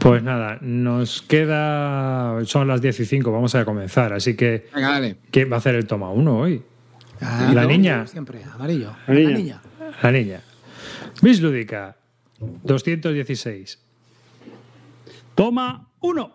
Pues nada, nos queda. Son las 10 y 5, vamos a comenzar. Así que. Venga, dale. ¿Quién va a hacer el toma uno hoy? Ah, la no, niña. Siempre, amarillo. La La niña. niña. La niña. Miss Lúdica, 216. Toma uno.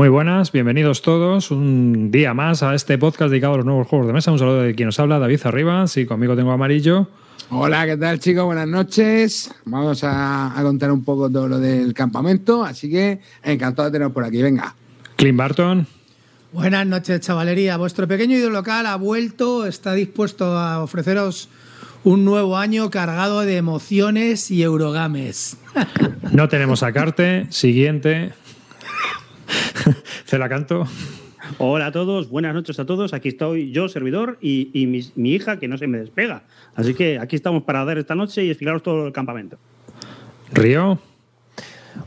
Muy buenas, bienvenidos todos un día más a este podcast dedicado a los nuevos juegos de mesa. Un saludo de quien nos habla, David Arribas, y conmigo tengo a Amarillo. Hola, ¿qué tal chicos? Buenas noches. Vamos a, a contar un poco todo lo del campamento, así que encantado de teneros por aquí. Venga. Clint Barton. Buenas noches, chavalería. Vuestro pequeño ídolo local ha vuelto, está dispuesto a ofreceros un nuevo año cargado de emociones y eurogames. No tenemos a Carte. Siguiente. Celacanto. Hola a todos, buenas noches a todos. Aquí estoy yo, servidor, y, y mi, mi hija que no se me despega. Así que aquí estamos para dar esta noche y explicaros todo el campamento. Río.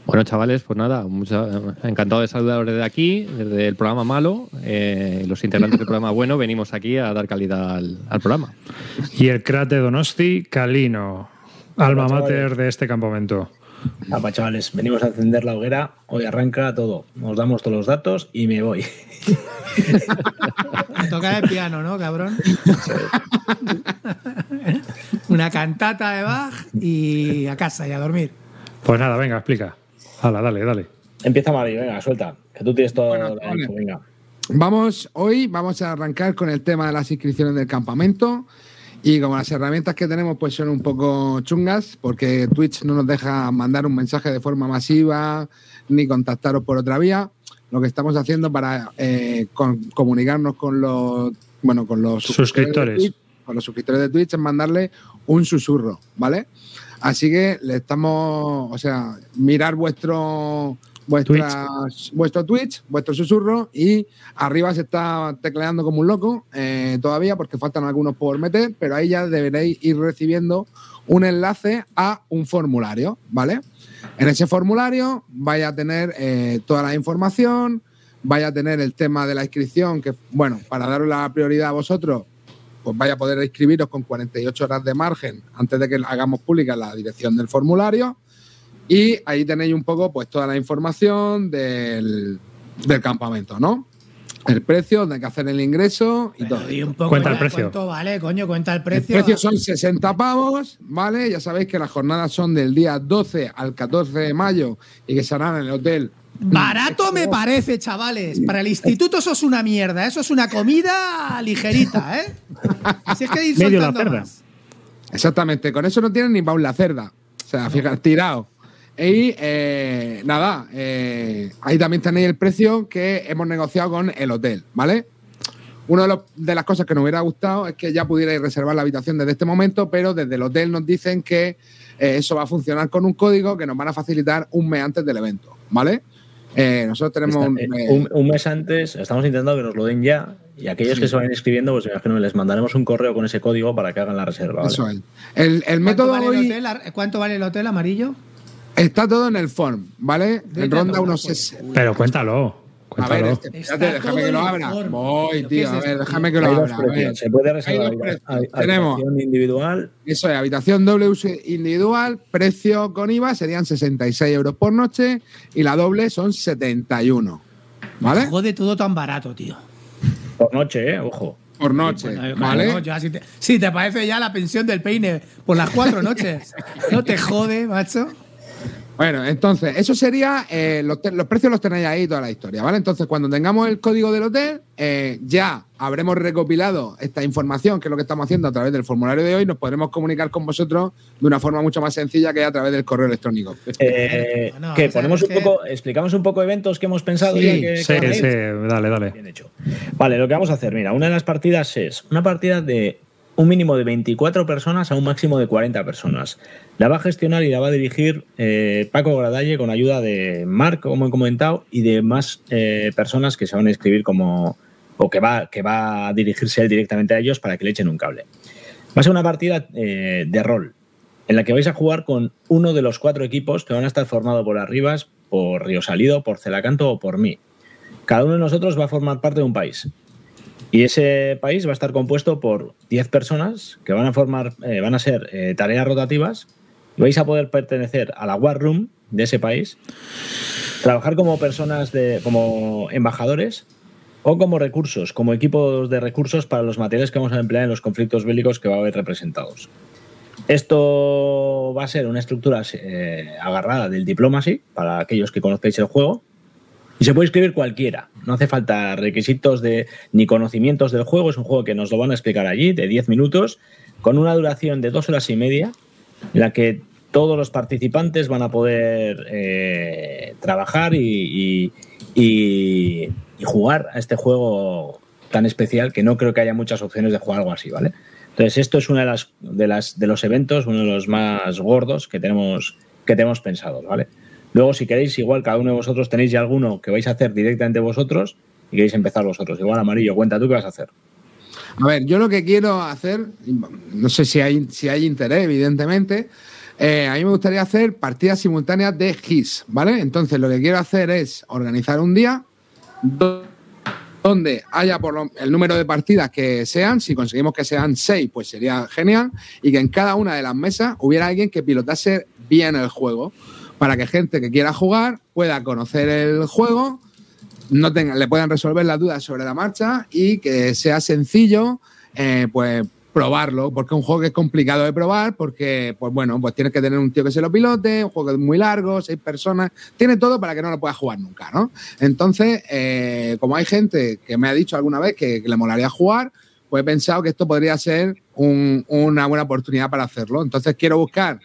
Bueno, chavales, pues nada, mucha- encantado de saludaros desde aquí, desde el programa malo. Eh, los integrantes del programa bueno venimos aquí a dar calidad al, al programa. Y el crate Donosti, Calino. Alma Hola, mater chavales. de este campamento. Apa, chavales, venimos a encender la hoguera. Hoy arranca todo. Nos damos todos los datos y me voy. A tocar el piano, ¿no, cabrón? Una cantata de Bach y a casa y a dormir. Pues nada, venga, explica. Hala, dale, dale. Empieza Mavi, venga, suelta. Que tú tienes todo Bueno, la venga. Vamos, hoy vamos a arrancar con el tema de las inscripciones del campamento. Y como las herramientas que tenemos pues son un poco chungas, porque Twitch no nos deja mandar un mensaje de forma masiva ni contactaros por otra vía, lo que estamos haciendo para eh, con- comunicarnos con los bueno con los Suscriptores. Twitch, con los suscriptores de Twitch es mandarle un susurro, ¿vale? Así que le estamos, o sea, mirar vuestro vuestras- vuestro Twitch, vuestro susurro y arriba se está tecleando como un loco eh, todavía porque faltan algunos por meter, pero ahí ya deberéis ir recibiendo un enlace a un formulario, ¿vale? En ese formulario vaya a tener eh, toda la información, vaya a tener el tema de la inscripción, que, bueno, para daros la prioridad a vosotros, pues vaya a poder inscribiros con 48 horas de margen antes de que hagamos pública la dirección del formulario. Y ahí tenéis un poco, pues, toda la información del, del campamento, ¿no? El precio, donde hay que hacer el ingreso y todo. Un poco Cuenta el precio. ¿Cuánto vale, coño? Cuenta el El precio. precio son 60 pavos, ¿vale? Ya sabéis que las jornadas son del día 12 al 14 de mayo y que serán en el hotel. Barato me parece, chavales. Para el instituto eso es una mierda. Eso es una comida ligerita, ¿eh? Así es que ir Medio la cerda. más. Exactamente, con eso no tienen ni para un la cerda. O sea, fíjate, tirado. Y eh, nada, eh, ahí también tenéis el precio que hemos negociado con el hotel, ¿vale? Una de, los- de las cosas que nos hubiera gustado es que ya pudierais reservar la habitación desde este momento, pero desde el hotel nos dicen que eh, eso va a funcionar con un código que nos van a facilitar un mes antes del evento, ¿vale? Eh, nosotros tenemos un, Está- un, un mes antes, estamos intentando que nos lo den ya. Y aquellos que se vayan inscribiendo, pues imagino que les mandaremos un correo con ese código para que hagan la reserva. ¿vale? eso es. El, el ¿Cuánto método vale, el hoy hotel, ¿Cuánto vale el hotel amarillo? Está todo en el form, ¿vale? En ronda unos. Pero cuéntalo. A ver, este, Está espérate, déjame que lo abra. Voy, ¿Pero qué tío, a ver, déjame que lo Hay abra. precios. Se puede reservar Tenemos- habitación individual. Eso es, habitación doble uso individual, precio con IVA serían 66 euros por noche y la doble son 71. ¿Vale? Jode todo tan barato, tío. Por noche, ¿eh? Ojo. Por noche. Bueno, ¿Vale? claro, ya si, te, si te parece ya la pensión del peine por las cuatro noches. No te jode, macho. Bueno, entonces, eso sería, eh, los, los precios los tenéis ahí toda la historia, ¿vale? Entonces, cuando tengamos el código del hotel, eh, ya habremos recopilado esta información, que es lo que estamos haciendo a través del formulario de hoy, nos podremos comunicar con vosotros de una forma mucho más sencilla que a través del correo electrónico. Eh, Bueno, que ponemos un que- poco, explicamos un poco eventos que hemos pensado Sí, ya que, Sí, que sí, dale, dale. Bien hecho. Vale, lo que vamos a hacer, mira, una de las partidas es una partida de un mínimo de 24 personas a un máximo de 40 personas. La va a gestionar y la va a dirigir eh, Paco Gradalle con ayuda de Marc, como he comentado, y de más eh, personas que se van a inscribir como o que va, que va a dirigirse él directamente a ellos para que le echen un cable. Va a ser una partida eh, de rol en la que vais a jugar con uno de los cuatro equipos que van a estar formados por Arribas, por Río Salido, por Celacanto o por mí. Cada uno de nosotros va a formar parte de un país. Y ese país va a estar compuesto por 10 personas que van a formar, van a ser tareas rotativas vais a poder pertenecer a la War Room de ese país, trabajar como personas de, como embajadores o como recursos, como equipos de recursos para los materiales que vamos a emplear en los conflictos bélicos que va a haber representados. Esto va a ser una estructura eh, agarrada del Diplomacy, para aquellos que conozcáis el juego, y se puede escribir cualquiera. No hace falta requisitos de, ni conocimientos del juego. Es un juego que nos lo van a explicar allí, de 10 minutos, con una duración de dos horas y media, en la que todos los participantes van a poder eh, trabajar y, y- y- jugar a este juego tan especial que no creo que haya muchas opciones de jugar algo así, ¿vale? Entonces, esto es uno de, las, de, las, de los eventos, uno de los más gordos que tenemos, que tenemos pensados, ¿vale? Luego, si queréis, igual cada uno de vosotros tenéis ya alguno que vais a hacer directamente vosotros y queréis empezar vosotros. Igual, Amarillo, cuenta tú qué vas a hacer. A ver, yo lo que quiero hacer, no sé si hay, si hay interés, evidentemente, eh, a mí me gustaría hacer partidas simultáneas de GIS, ¿vale? Entonces, lo que quiero hacer es organizar un día do- donde haya por lo- el número de partidas que sean, si conseguimos que sean seis, pues sería genial, y que en cada una de las mesas hubiera alguien que pilotase bien el juego, para que gente que quiera jugar pueda conocer el juego, no tenga- le puedan resolver las dudas sobre la marcha y que sea sencillo, eh, pues probarlo, porque es un juego que es complicado de probar, porque, pues bueno, pues tienes que tener un tío que se lo pilote, un juego que es muy largo, seis personas, tiene todo para que no lo puedas jugar nunca, ¿no? Entonces, eh, como hay gente que me ha dicho alguna vez que, le molaría jugar, pues he pensado que esto podría ser un- una buena oportunidad para hacerlo. Entonces quiero buscar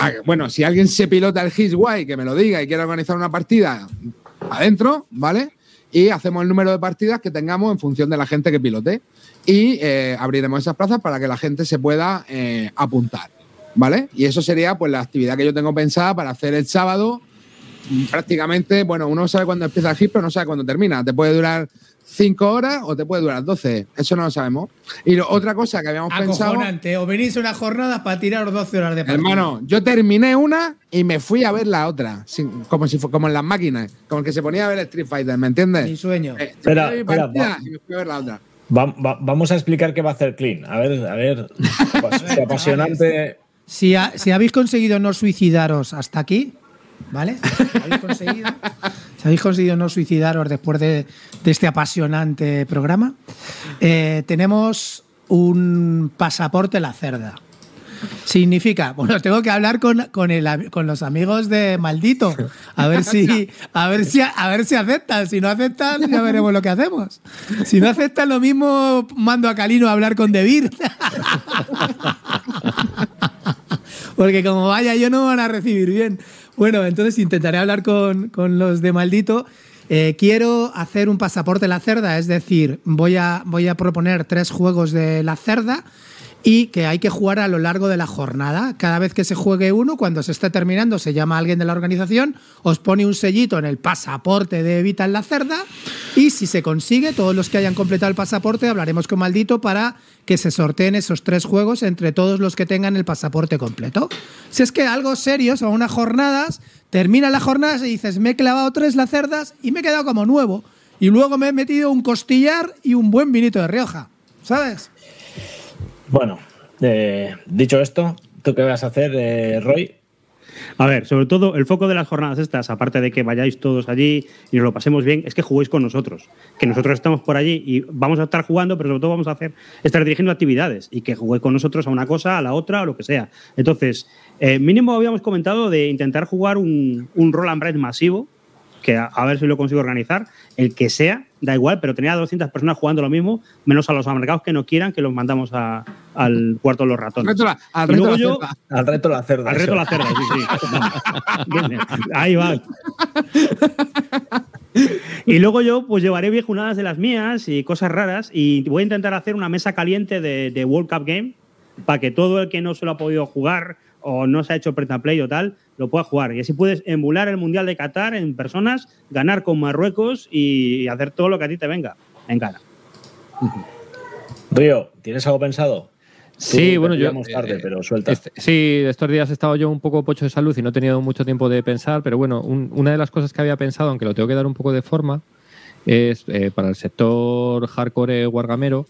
Ah, bueno, si alguien se pilota el His guay, que me lo diga y quiere organizar una partida adentro, ¿vale? Y hacemos el número de partidas que tengamos en función de la gente que pilote. Y eh, abriremos esas plazas para que la gente se pueda eh, apuntar, ¿vale? Y eso sería pues la actividad que yo tengo pensada para hacer el sábado. Prácticamente, bueno, uno sabe cuándo empieza el His, pero no sabe cuándo termina. Te puede durar 5 horas o te puede durar 12. Eso no lo sabemos. Y lo- otra cosa que habíamos pensado. Acojonante. O venís a una jornada para tiraros 12 horas de partida. Hermano, yo terminé una y me fui a ver la otra, sin- como si fue como en las máquinas, como el que se ponía a ver Street Fighter, ¿me entiendes? Mi sueño. Eh, Espera, terminé mi espera, partida va. y me fui a ver la otra. Va- va- vamos a explicar qué va a hacer Clean. A ver, a ver. apasionante. Si, ha- si habéis conseguido no suicidaros hasta aquí, ¿vale? Si habéis conseguido, si habéis conseguido no suicidaros después de, de este apasionante programa, eh, tenemos un pasaporte la cerda. Significa, bueno, tengo que hablar con, con, el con los amigos de Maldito, a ver si, a ver si, a ver si aceptan. Si no aceptan, ya veremos lo que hacemos. Si no aceptan, lo mismo mando a Calino a hablar con Debir. Porque como vaya yo no me van a recibir bien. Bueno, entonces intentaré hablar con, con los de Maldito. Eh, quiero hacer un pasaporte la cerda, es decir, voy a, voy a proponer tres juegos de la cerda y que hay que jugar a lo largo de la jornada. Cada vez que se juegue uno, cuando se esté terminando, se llama a alguien de la organización, os pone un sellito en el pasaporte de Evita en la Cerda y si se consigue, todos los que hayan completado el pasaporte, hablaremos con Maldito para que se sorteen esos tres juegos entre todos los que tengan el pasaporte completo. Si es que algo serio, son unas jornadas, termina la jornada y dices, me he clavado tres la cerdas y me he quedado como nuevo. Y luego me he metido un costillar y un buen vinito de Rioja. ¿Sabes? Bueno, eh, dicho esto, ¿tú qué vas a hacer, eh, Roy? A ver, sobre todo el foco de las jornadas estas, aparte de que vayáis todos allí y nos lo pasemos bien, es que juguéis con nosotros. Que nosotros estamos por allí y vamos a estar jugando, pero sobre todo vamos a hacer, estar dirigiendo actividades y que juguéis con nosotros a una cosa, a la otra, o lo que sea. Entonces, eh, mínimo habíamos comentado de intentar jugar un, un roll and masivo, que a, a ver si lo consigo organizar, el que sea, da igual, pero tenía 200 personas jugando lo mismo, menos a los americanos que no quieran, que los mandamos a- al cuarto de los ratones. Reto la- al Y reto luego la yo- cerda. Al reto la cerda. al reto eso. la cerda, sí, sí. Ahí va. Y luego yo pues llevaré viejunadas de las mías y cosas raras y voy a intentar hacer una mesa caliente de, de World Cup Game para que todo el que no se lo ha podido jugar o no se ha hecho preta play o tal, lo pueda jugar. Y así puedes emular el Mundial de Qatar en personas, ganar con Marruecos y hacer todo lo que a ti te venga en gana. Río, ¿tienes algo pensado? Sí, bueno, yo. tarde, eh, pero suelta. este- sí, estos días he estado yo un poco pocho de salud y no he tenido mucho tiempo de pensar, pero bueno, un- una de las cosas que había pensado, aunque lo tengo que dar un poco de forma, es eh, para el sector hardcore wargamero.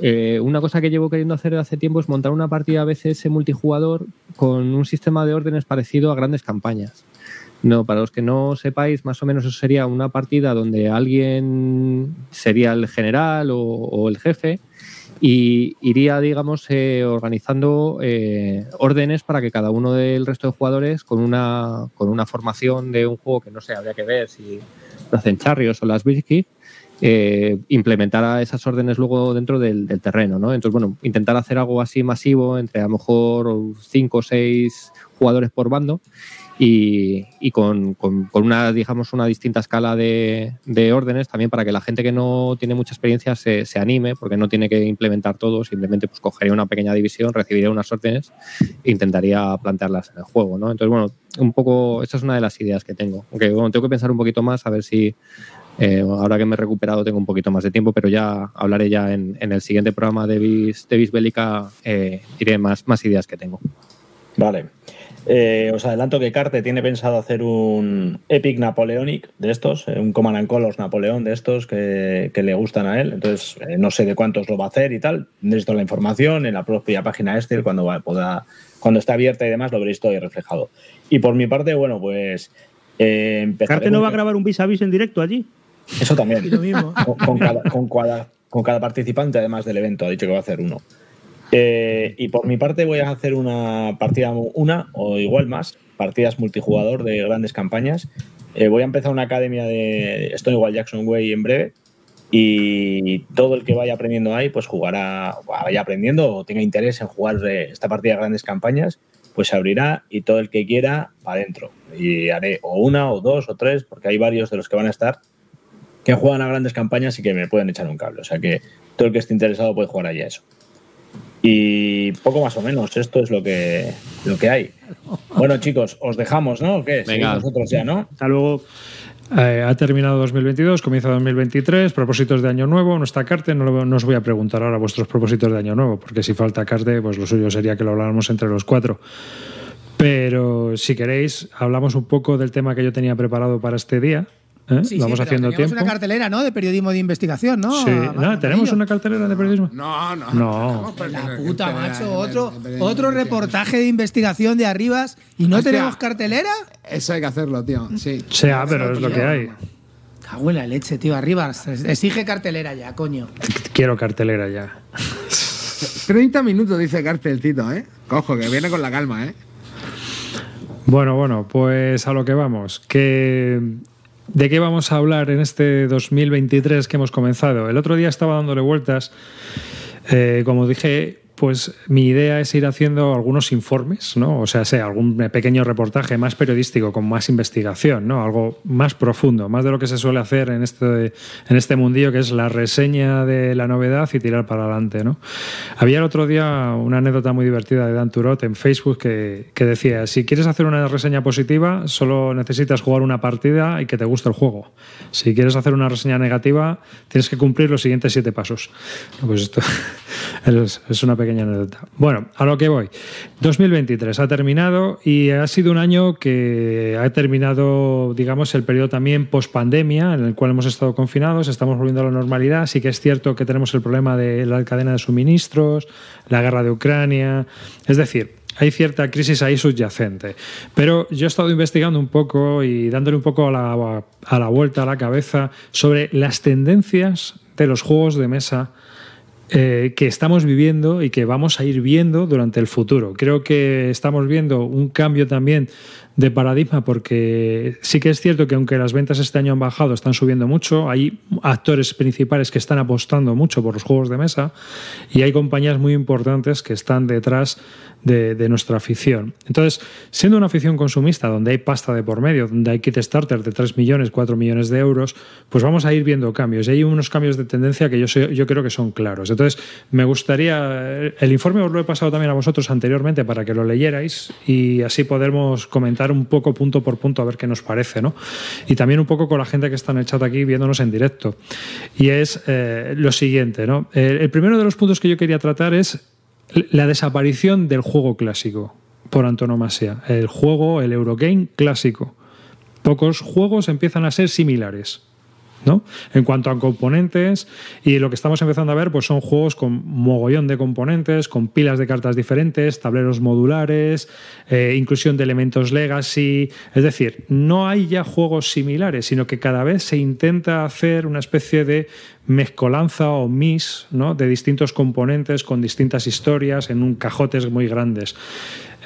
Eh, una cosa que llevo queriendo hacer hace tiempo es montar una partida BCS multijugador con un sistema de órdenes parecido a grandes campañas. No, para los que no sepáis, más o menos eso sería una partida donde alguien sería el general o, el jefe y iría, digamos, eh, organizando eh, órdenes para que cada uno del resto de jugadores, con una, con una formación de un juego que no sé, habría que ver si lo hacen Charrios o las Biscuit, eh, implementara esas órdenes luego dentro del, terreno, ¿no? Entonces, bueno, intentar hacer algo así masivo entre a lo mejor cinco o seis jugadores por bando y, y con, con- una, digamos, una distinta escala de, de órdenes también para que la gente que no tiene mucha experiencia se, se anime, porque no tiene que implementar todo, simplemente pues cogería una pequeña división, recibiría unas órdenes e intentaría plantearlas en el juego, ¿no? Entonces, bueno, un poco, esa es una de las ideas que tengo. Aunque bueno, tengo que pensar un poquito más a ver si eh, ahora que me he recuperado tengo un poquito más de tiempo, pero ya hablaré ya en, el siguiente programa de Vis, de Vis Bélica, eh, diré más, ideas que tengo. Vale. Eh, os adelanto que Carte tiene pensado hacer un Epic Napoleonic de estos, un Command and Colors Napoleón de estos que, le gustan a él. Entonces, no sé de cuántos lo va a hacer y tal. Necesito la información en la propia página este, cuando, pueda, cuando está abierta y demás, lo veréis todo ahí reflejado. Y por mi parte, bueno, pues. Eh, ¿Carte no va a grabar un vis a vis en directo allí? Eso también. Y lo mismo. con, con cada, con cada- con cada participante, además del evento, ha dicho que va a hacer uno. Eh, y por mi parte voy a hacer una partida, una o igual más, partidas multijugador de grandes campañas. Eh, voy a empezar una academia de Stonewall Jackson Way en breve y todo el que vaya aprendiendo ahí, pues jugará, vaya aprendiendo o tenga interés en jugar eh, esta partida de grandes campañas, pues se abrirá y todo el que quiera para adentro. Y haré o una o dos o tres, porque hay varios de los que van a estar que juegan a grandes campañas y que me pueden echar un cable. O sea que todo el que esté interesado puede jugar allí a eso. Y poco más o menos, esto es lo que, lo que hay. Bueno, chicos, os dejamos, ¿no? ¿O qué? Seguimos Venga. nosotros ya, ¿no? Hasta luego. Eh, ha terminado 2022, comienza 2023, propósitos de año nuevo, no está Carte, no, no os voy a preguntar ahora vuestros propósitos de año nuevo, porque si falta Carte, pues lo suyo sería que lo habláramos entre los cuatro. Pero si queréis, hablamos un poco del tema que yo tenía preparado para este día. ¿Eh? Sí, sí, Vamos pero haciendo teníamos tiempo. una cartelera, ¿no? De periodismo de investigación, ¿no? Sí. ¿no? ¿Tenemos una cartelera de periodismo? No, no. No. tenemos La puta, macho. Otro, otro reportaje de investigación de Arribas y no Hostia. tenemos cartelera. Eso hay que hacerlo, tío. Sí. O sea, pero es lo que hay. Cago en la leche, tío. Arribas, exige cartelera ya, coño. Quiero cartelera ya. 30 minutos, dice Cartelcito, ¿eh? Cojo, que viene con la calma, ¿eh? Bueno, bueno, pues a lo que vamos. Que, ¿De qué vamos a hablar en este 2023 que hemos comenzado? El otro día estaba dándole vueltas, eh, como dije, pues mi idea es ir haciendo algunos informes, ¿no? O sea, algún pequeño reportaje más periodístico, con más investigación, ¿no? Algo más profundo, más de lo que se suele hacer en este, en este mundillo, que es la reseña de la novedad y tirar para adelante, ¿no? Había el otro día una anécdota muy divertida de Dan Turot en Facebook que, que decía, si quieres hacer una reseña positiva, solo necesitas jugar una partida y que te guste el juego. Si quieres hacer una reseña negativa, tienes que cumplir los siguientes siete pasos. Pues esto es, es una pequeña Bueno, a lo que voy. 2023 ha terminado y ha sido un año que ha terminado, digamos, el periodo también post pandemia en el cual hemos estado confinados, estamos volviendo a la normalidad. Sí que es cierto que tenemos el problema de la cadena de suministros, la guerra de Ucrania, es decir, hay cierta crisis ahí subyacente. Pero yo he estado investigando un poco y dándole un poco a la, a la vuelta a la cabeza sobre las tendencias de los juegos de mesa eh, que estamos viviendo y que vamos a ir viendo durante el futuro. Creo que estamos viendo un cambio también de paradigma porque sí que es cierto que aunque las ventas este año han bajado, están subiendo mucho, hay actores principales que están apostando mucho por los juegos de mesa y hay compañías muy importantes que están detrás de, nuestra afición. Entonces, siendo una afición consumista donde hay pasta de por medio, donde hay kit starter de 3 millones, 4 millones de euros, pues vamos a ir viendo cambios. Y hay unos cambios de tendencia que yo, sé- yo creo que son claros. Entonces, me gustaría, el informe os lo he pasado también a vosotros anteriormente para que lo leyerais y así podemos comentar un poco punto por punto a ver qué nos parece, ¿no? Y también un poco con la gente que está en el chat aquí viéndonos en directo. Y es eh, lo siguiente, ¿no? El, el primero de los puntos que yo quería tratar es la desaparición del juego clásico, por antonomasia. El juego, el Eurogame clásico. Pocos juegos empiezan a ser similares. En cuanto a componentes, y lo que estamos empezando a ver pues son juegos con mogollón de componentes, con pilas de cartas diferentes, tableros modulares, eh, inclusión de elementos legacy. Es decir, no hay ya juegos similares, sino que cada vez se intenta hacer una especie de mezcolanza o mix ¿no? de distintos componentes con distintas historias en un cajotes muy grandes.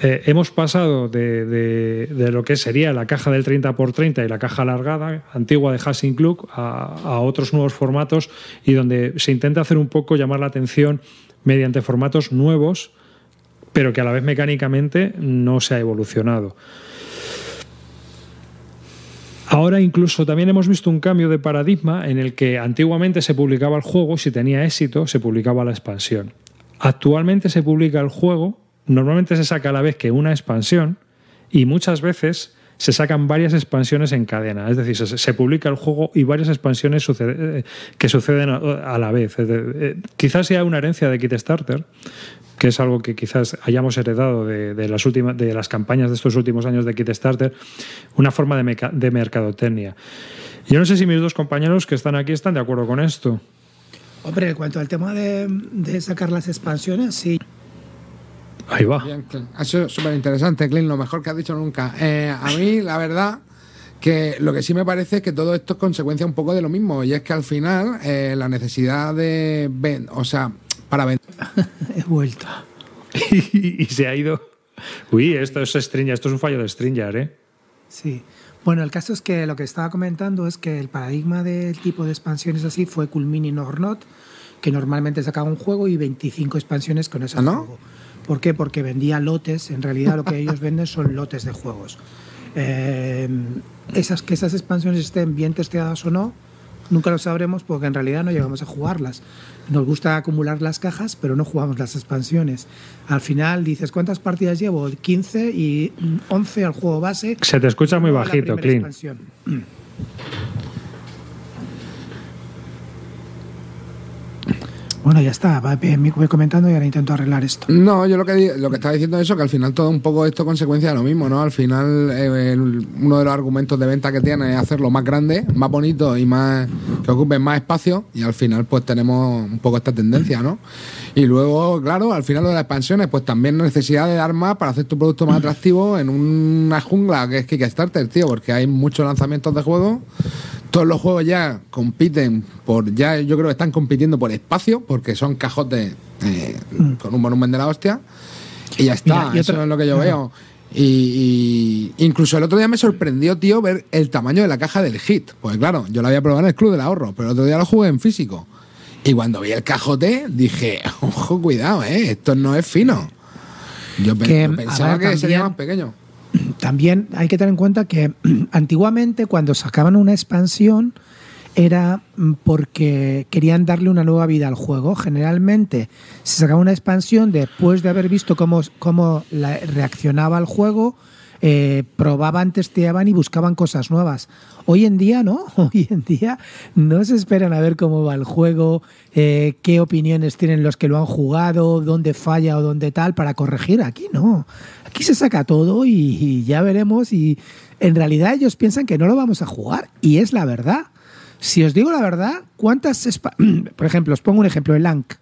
Eh, hemos pasado de, de- lo que sería la caja del 30x30 y la caja alargada, antigua de Hassing Club, a, a otros nuevos formatos y donde se intenta hacer un poco llamar la atención mediante formatos nuevos, pero que a la vez mecánicamente no se ha evolucionado. Ahora incluso también hemos visto un cambio de paradigma en el que antiguamente se publicaba el juego, si tenía éxito, se publicaba la expansión. Actualmente se publica el juego, normalmente se saca a la vez que una expansión y muchas veces se sacan varias expansiones en cadena. Es decir, se, publica el juego y varias expansiones eh, que suceden a, la vez. Eh, quizás sea una herencia de Kickstarter, que es algo que quizás hayamos heredado de, las últimas de las campañas de estos últimos años de Kickstarter, una forma de, meca- de mercadotecnia. Yo no sé si mis dos compañeros que están aquí están de acuerdo con esto. Hombre, en cuanto al tema de sacar las expansiones, sí. Ahí va. Bien. Ha sido súper interesante, Clint, lo mejor que has dicho nunca. Eh, a mí, la verdad, que lo que sí me parece es que todo esto es consecuencia un poco de lo mismo, y es que al final eh, la necesidad de ven- o sea, para vender. He vuelto. y, y se ha ido. Uy, esto es Stringer, esto es un fallo de Stringer, ¿eh? Sí. Bueno, el caso es que lo que estaba comentando es que el paradigma del tipo de expansiones así fue Culmini Nornot, que normalmente sacaba un juego y 25 expansiones con ese ¿Ah, no? ¿Por qué? Porque vendía lotes. En realidad lo que ellos venden son lotes de juegos. Eh, esas, que esas expansiones estén bien testeadas o no, nunca lo sabremos porque en realidad no llegamos a jugarlas. Nos gusta acumular las cajas, pero no jugamos las expansiones. Al final dices, ¿cuántas partidas llevo? 15 y mm, 11 al juego base. Se te escucha muy bajito, Clint. expansión. Bueno, ya está. Va- Voy comentando y ahora intento arreglar esto. No, yo lo que lo que estaba diciendo es eso, que al final todo un poco esto es consecuencia de lo mismo, ¿no? Al final eh, uno de los argumentos de venta que tiene es hacerlo más grande, más bonito y más que ocupen más espacio y al final pues tenemos un poco esta tendencia, ¿no? Y luego, claro, al final de las expansiones, pues también necesidad de dar más para hacer tu producto más atractivo en una jungla que es Kickstarter, tío, porque hay muchos lanzamientos de juegos. Todos los juegos ya compiten por, ya yo creo que están compitiendo por espacio, porque son cajotes eh, con un volumen de la hostia. Y ya está, Mira, y eso otra- es lo que yo veo. Y, y incluso el otro día me sorprendió, tío, ver el tamaño de la caja del hit. Pues claro, yo la había probado en el Club del Ahorro, pero el otro día lo jugué en físico. Y cuando vi el cajote, dije, ojo, cuidado, ¿eh? Esto no es fino. Yo, Que, pensaba ver, que sería más pequeño. También hay que tener en cuenta que antiguamente cuando sacaban una expansión era mm, porque querían darle una nueva vida al juego. Generalmente se sacaba una expansión después de haber visto cómo, cómo la- reaccionaba al juego, eh, probaban, testeaban y buscaban cosas nuevas. Hoy en día no, hoy en día no se esperan a ver cómo va el juego, eh, qué opiniones tienen los que lo han jugado, dónde falla o dónde tal para corregir. Aquí no, aquí se saca todo y, y ya veremos y en realidad ellos piensan que no lo vamos a jugar y es la verdad. Si os digo la verdad, ¿cuántas... Por ejemplo, os pongo un ejemplo, el Ankh,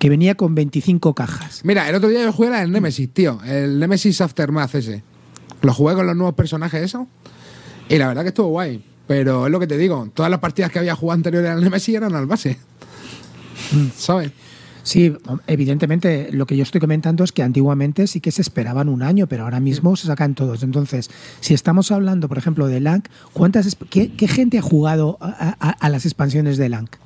que venía con 25 cajas. Mira, el otro día yo jugué del Nemesis, tío. El Nemesis Aftermath ese. Lo jugué con los nuevos personajes, eso. Y la verdad que estuvo guay. Pero es lo que te digo, todas las partidas que había jugado anteriores al Nemesis eran al base. ¿Sabes? Sí, evidentemente lo que yo estoy comentando es que antiguamente sí que se esperaban un año, pero ahora mismo se sacan todos. Entonces, si estamos hablando, por ejemplo, de Lank, ¿cuántas, qué, qué gente ha jugado a, las expansiones de Lank?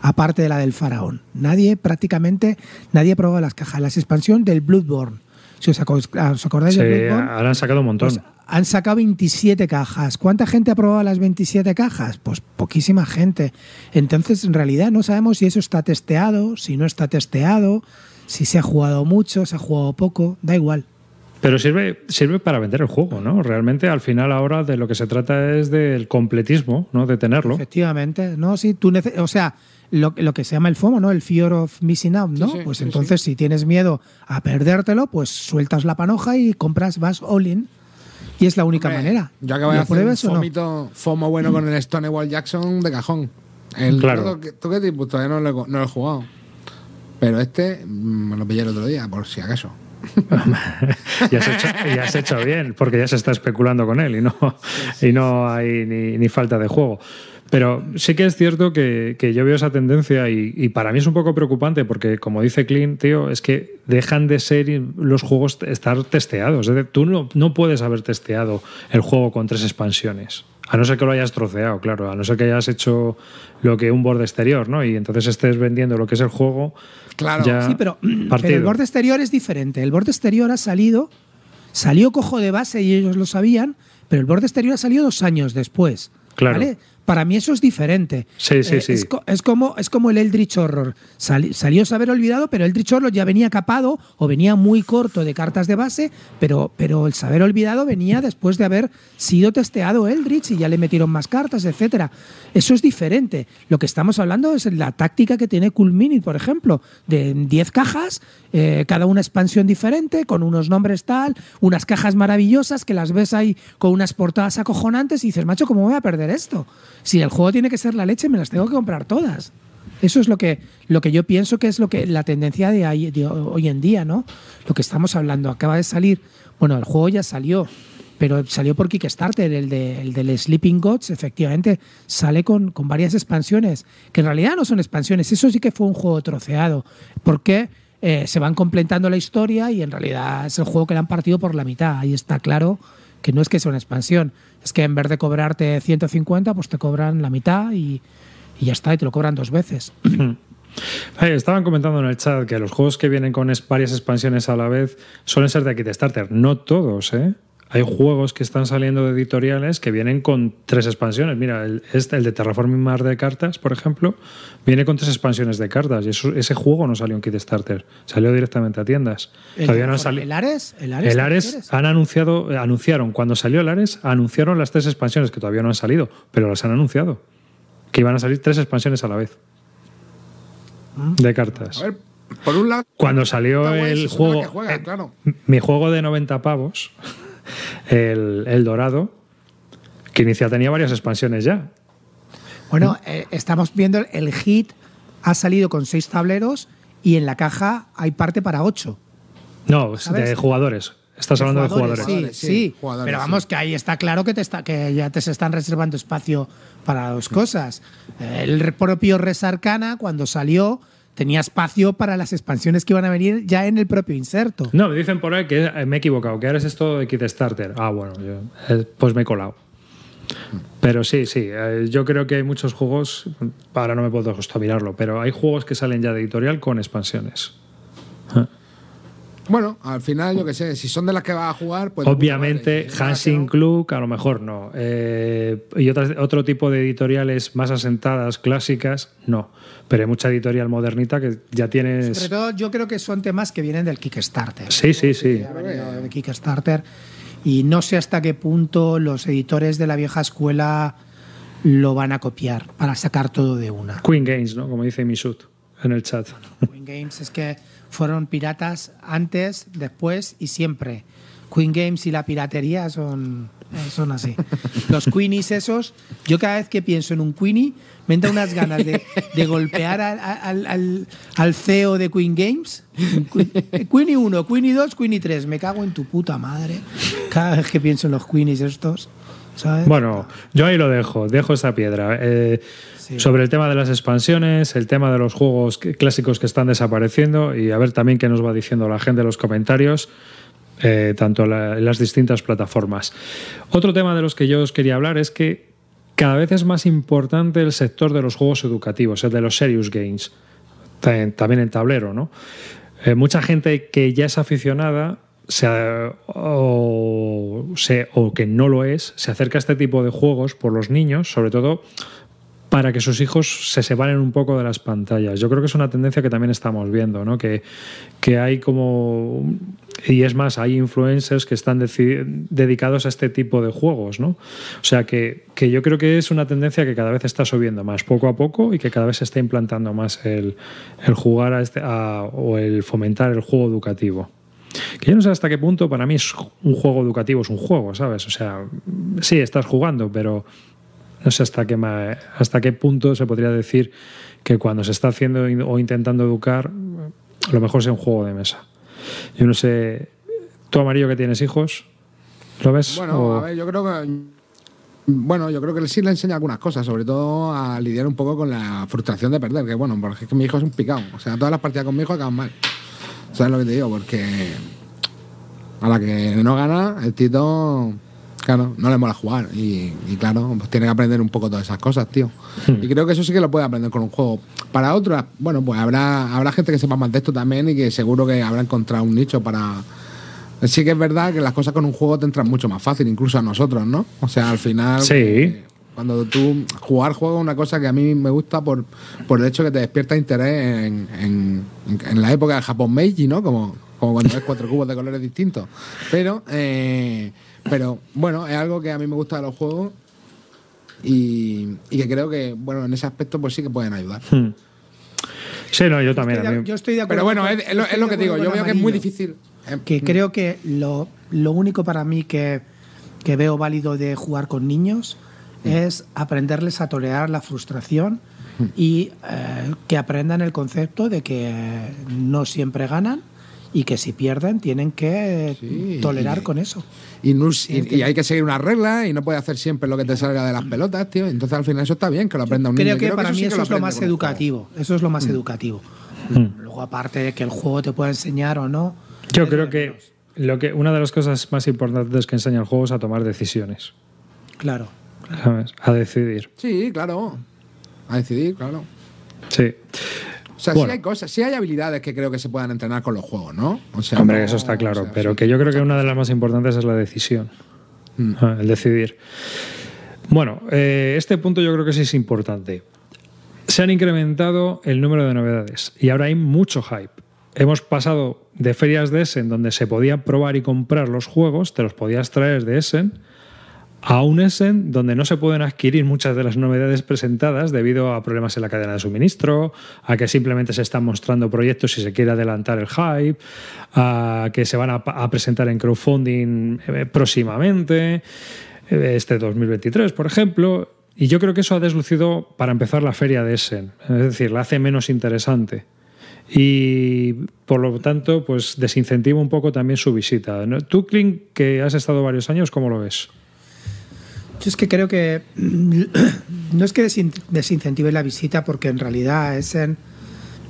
Aparte de la del faraón. Nadie, prácticamente, nadie ha probado las cajas. Las expansiones del Bloodborne. Si os, aco- os acordáis Sí, de Bloodborne, ahora han sacado un montón. pues han sacado 27 cajas. ¿Cuánta gente ha probado las 27 cajas? Pues poquísima gente. Entonces, en realidad, no sabemos si eso está testeado, si no está testeado, si se ha jugado mucho, se ha jugado poco, da igual. Pero sirve, sirve para vender el juego, ¿no? Realmente al final ahora de lo que se trata es del completismo, ¿no? De tenerlo. Efectivamente, ¿no? Sí, tú o sea, lo, lo que se llama el FOMO, ¿no? El Fear of Missing Out, ¿no? Sí, sí, pues sí, entonces, si tienes miedo a perdértelo, pues sueltas la panoja y compras, vas all in. Y es la única Hombre, manera. Yo acabo de ¿Lo hacer un pruebas o no? fomito, FOMO bueno con el Stonewall Jackson de cajón. El Claro. ¿Tú qué tipo? Todavía no lo, he, no lo he jugado. Pero este mm, me lo pillé el otro día, por si acaso. y, has hecho, hecho bien, porque ya se está especulando con él y no, y no hay ni, falta de juego. Pero sí que es cierto que, yo veo esa tendencia y, y para mí es un poco preocupante porque, como dice Clint, tío, es que dejan de ser los juegos estar testeados. Es decir, tú no, no puedes haber testeado el juego con tres expansiones. A no ser que lo hayas troceado, claro. A no ser que hayas hecho lo que un borde exterior, ¿no? Y entonces estés vendiendo lo que es el juego. Claro. ya Sí, pero, pero el borde exterior es diferente. El borde exterior ha salido, salió cojo de base y ellos lo sabían, pero el borde exterior ha salido dos años después. Claro. ¿vale? Para mí eso es diferente. Sí, sí, sí. Es, co- es como, es como el Eldritch Horror. Sali- salió saber olvidado, pero Eldritch Horror ya venía capado o venía muy corto de cartas de base, pero, pero el saber olvidado venía después de haber sido testeado Eldritch y ya le metieron más cartas, etcétera. Eso es diferente. Lo que estamos hablando es la táctica que tiene Cool Minute, por ejemplo, de 10 cajas, eh, cada una expansión diferente, con unos nombres tal, unas cajas maravillosas que las ves ahí con unas portadas acojonantes y dices, macho, ¿cómo voy a perder esto? Si el juego tiene que ser la leche, me las tengo que comprar todas. Eso es lo que, lo que yo pienso que es lo que la tendencia de, de hoy en día, ¿no? Lo que estamos hablando. Acaba de salir, bueno, el juego ya salió, pero salió por Kickstarter, el, de, el del Sleeping Gods, efectivamente, sale con, con varias expansiones, que en realidad no son expansiones, eso sí que fue un juego troceado, porque eh, se van completando la historia y en realidad es el juego que le han partido por la mitad, ahí está claro que no es que sea una expansión, es que en vez de cobrarte 150, pues te cobran la mitad y, ya está, y te lo cobran dos veces. Estaban comentando en el chat que los juegos que vienen con varias expansiones a la vez suelen ser de Kickstarter. No todos, ¿eh? Hay juegos que están saliendo de editoriales que vienen con tres expansiones. Mira, el, este, el de Terraforming Mars de cartas, por ejemplo, viene con tres expansiones de cartas. Y eso, ese juego no salió en Kickstarter, salió directamente a tiendas. El, Todavía no el salido. Ares, el Ares, El ¿te Ares han anunciado, eh, anunciaron, cuando salió el Ares, anunciaron las tres expansiones que todavía no han salido, pero las han anunciado. Que iban a salir tres expansiones a la vez. De cartas. A ver, por un lado. Cuando salió el juego, eh, claro. mi juego de 90 pavos, el, el Dorado, que inicial tenía varias expansiones ya. Bueno, eh, estamos viendo el- el hit ha salido con seis tableros y en la caja hay parte para ocho. No, ¿Sabes? de jugadores. Estás hablando de jugadores. Sí, Jugadores, sí, sí, jugadores, pero vamos, sí. que ahí está claro que, te está, que ya te se están reservando espacio para dos cosas. El propio Res Arcana, cuando salió, tenía espacio para las expansiones que iban a venir ya en el propio inserto. No, me dicen por ahí que me he equivocado, que ahora es esto de Kickstarter. Ah, bueno, eh, pues me he colado. Pero sí, sí, eh, yo creo que hay muchos juegos, ahora no me puedo justo mirarlo, pero hay juegos que salen ya de editorial con expansiones. Bueno, al final, yo qué sé, si son de las que vas a jugar, pues. Obviamente, Hansing no, Club, a lo mejor no. Eh, y otras, otro tipo de editoriales más asentadas, clásicas, no. Pero hay mucha editorial modernita que ya Sobre tienes. todo, yo creo que son temas que vienen del Kickstarter. Sí, sí, sí. De Kickstarter. Y no sé hasta qué punto los editores de la vieja escuela lo van a copiar para sacar todo de una. Queen Games, ¿no? Como dice Misut en el chat. Queen Games es que fueron piratas antes, después y siempre. Queen Games y la piratería son, son así. Los Queenies esos, yo cada vez que pienso en un Queenie, me entra unas ganas de, de golpear al, al- al- al CEO de Queen Games. Que- Queenie 1, Queenie 2, Queenie 3. Me cago en tu puta madre. Cada vez que pienso en los Queenies estos. ¿sabes? Bueno, yo ahí lo dejo, dejo esa piedra. Eh, Sobre el tema de las expansiones, el tema de los juegos clásicos que están desapareciendo y a ver también qué nos va diciendo la gente en los comentarios, eh, tanto en las distintas plataformas. Otro tema de los que yo os quería hablar es que cada vez es más importante el sector de los juegos educativos, el de los serious games, ta- también en tablero, ¿no? Eh, mucha gente que ya es aficionada o, se- o que no lo es, se acerca a este tipo de juegos por los niños, sobre todo para que sus hijos se separen un poco de las pantallas. Yo creo que es una tendencia que también estamos viendo, ¿no? que, que hay como... Y es más, hay influencers que están dedicados a este tipo de juegos. ¿no? O sea que, que yo creo que es una tendencia que cada vez está subiendo más poco a poco y que cada vez se está implantando más el, el jugar a este, o el fomentar el juego educativo. Que yo no sé hasta qué punto para mí es un juego educativo, es un juego, ¿sabes? O sea, sí, estás jugando, pero no sé hasta qué, hasta qué punto se podría decir que cuando se está haciendo o intentando educar, a lo mejor sea un juego de mesa. Yo no sé, tú amarillo que tienes hijos, ¿lo ves? Bueno, O- a ver, yo creo que. Bueno, yo creo que sí le enseña algunas cosas, sobre todo a lidiar un poco con la frustración de perder, que bueno, porque es que mi hijo es un picado. O sea, todas las partidas con mi hijo acaban mal. ¿Sabes lo que te digo? Porque a la que no gana, el Tito, claro, no le mola jugar. Y, y claro, pues tiene que aprender un poco todas esas cosas, tío. Y creo que eso sí que lo puede aprender con un juego. Para otras, bueno, pues habrá, habrá gente que sepa más de esto también y que seguro que habrá encontrado un nicho para, Sí que es verdad que las cosas con un juego te entran mucho más fácil, incluso a nosotros, ¿no? O sea, al final... Sí. eh, cuando tú jugar juego es una cosa que a mí me gusta por, por el hecho que te despierta interés en, en- en la época de Japón Meiji, ¿no? Como, como cuando ves cuatro cubos de colores distintos. Pero, eh, pero bueno, es algo que a mí me gusta de los juegos y, y que creo que, bueno, en ese aspecto pues sí que pueden ayudar. Hmm. Sí, no, yo también. Estoy de- yo estoy de acuerdo. Pero bueno, con- es, es lo, es lo que digo, yo veo que es muy difícil. eh, que mm. creo que lo, lo único para mí que, que veo válido de jugar con niños es aprenderles a tolerar la frustración y eh, que aprendan el concepto de que no siempre ganan y que si pierden tienen que Sí, tolerar y- con eso. Y, no- y- y hay que seguir una regla y no puedes hacer siempre lo que te salga de las pelotas, tío. Entonces al final eso está bien, que lo aprenda un Creo niño. que Y para mí sí que eso es lo más juego. educativo. Eso es lo más educativo. Hmm. Luego, aparte de que el juego te pueda enseñar o no. Yo creo que, lo que una de las cosas más importantes que enseña el juego es a tomar decisiones, Claro. ¿sabes? A decidir. Sí, claro. A decidir, claro. Sí. O sea, Bueno. sí hay cosas, sí hay habilidades que creo que se puedan entrenar con los juegos, ¿no? O sea, Hombre, no- eso está claro, o sea, pero sí. que yo creo que una de las más importantes es la decisión, Mm. El decidir. Bueno, eh, este punto yo creo que sí es importante. Se han incrementado el número de novedades y ahora hay mucho hype. Hemos pasado de ferias de Essen donde se podían probar y comprar los juegos, te los podías traer de Essen, a un Essen donde no se pueden adquirir muchas de las novedades presentadas debido a problemas en la cadena de suministro, a que simplemente se están mostrando proyectos y se quiere adelantar el hype, a que se van a, presentar en crowdfunding eh, próximamente, eh, este 2023, por ejemplo. Y yo creo que eso ha deslucido, para empezar, la feria de Essen. Es decir, la hace menos interesante. Y por lo tanto, pues desincentiva un poco también su visita. Tú, Clint, que has estado varios años, ¿cómo lo ves? Yo es que creo que mm, no es que desin- desincentive la visita porque en realidad es en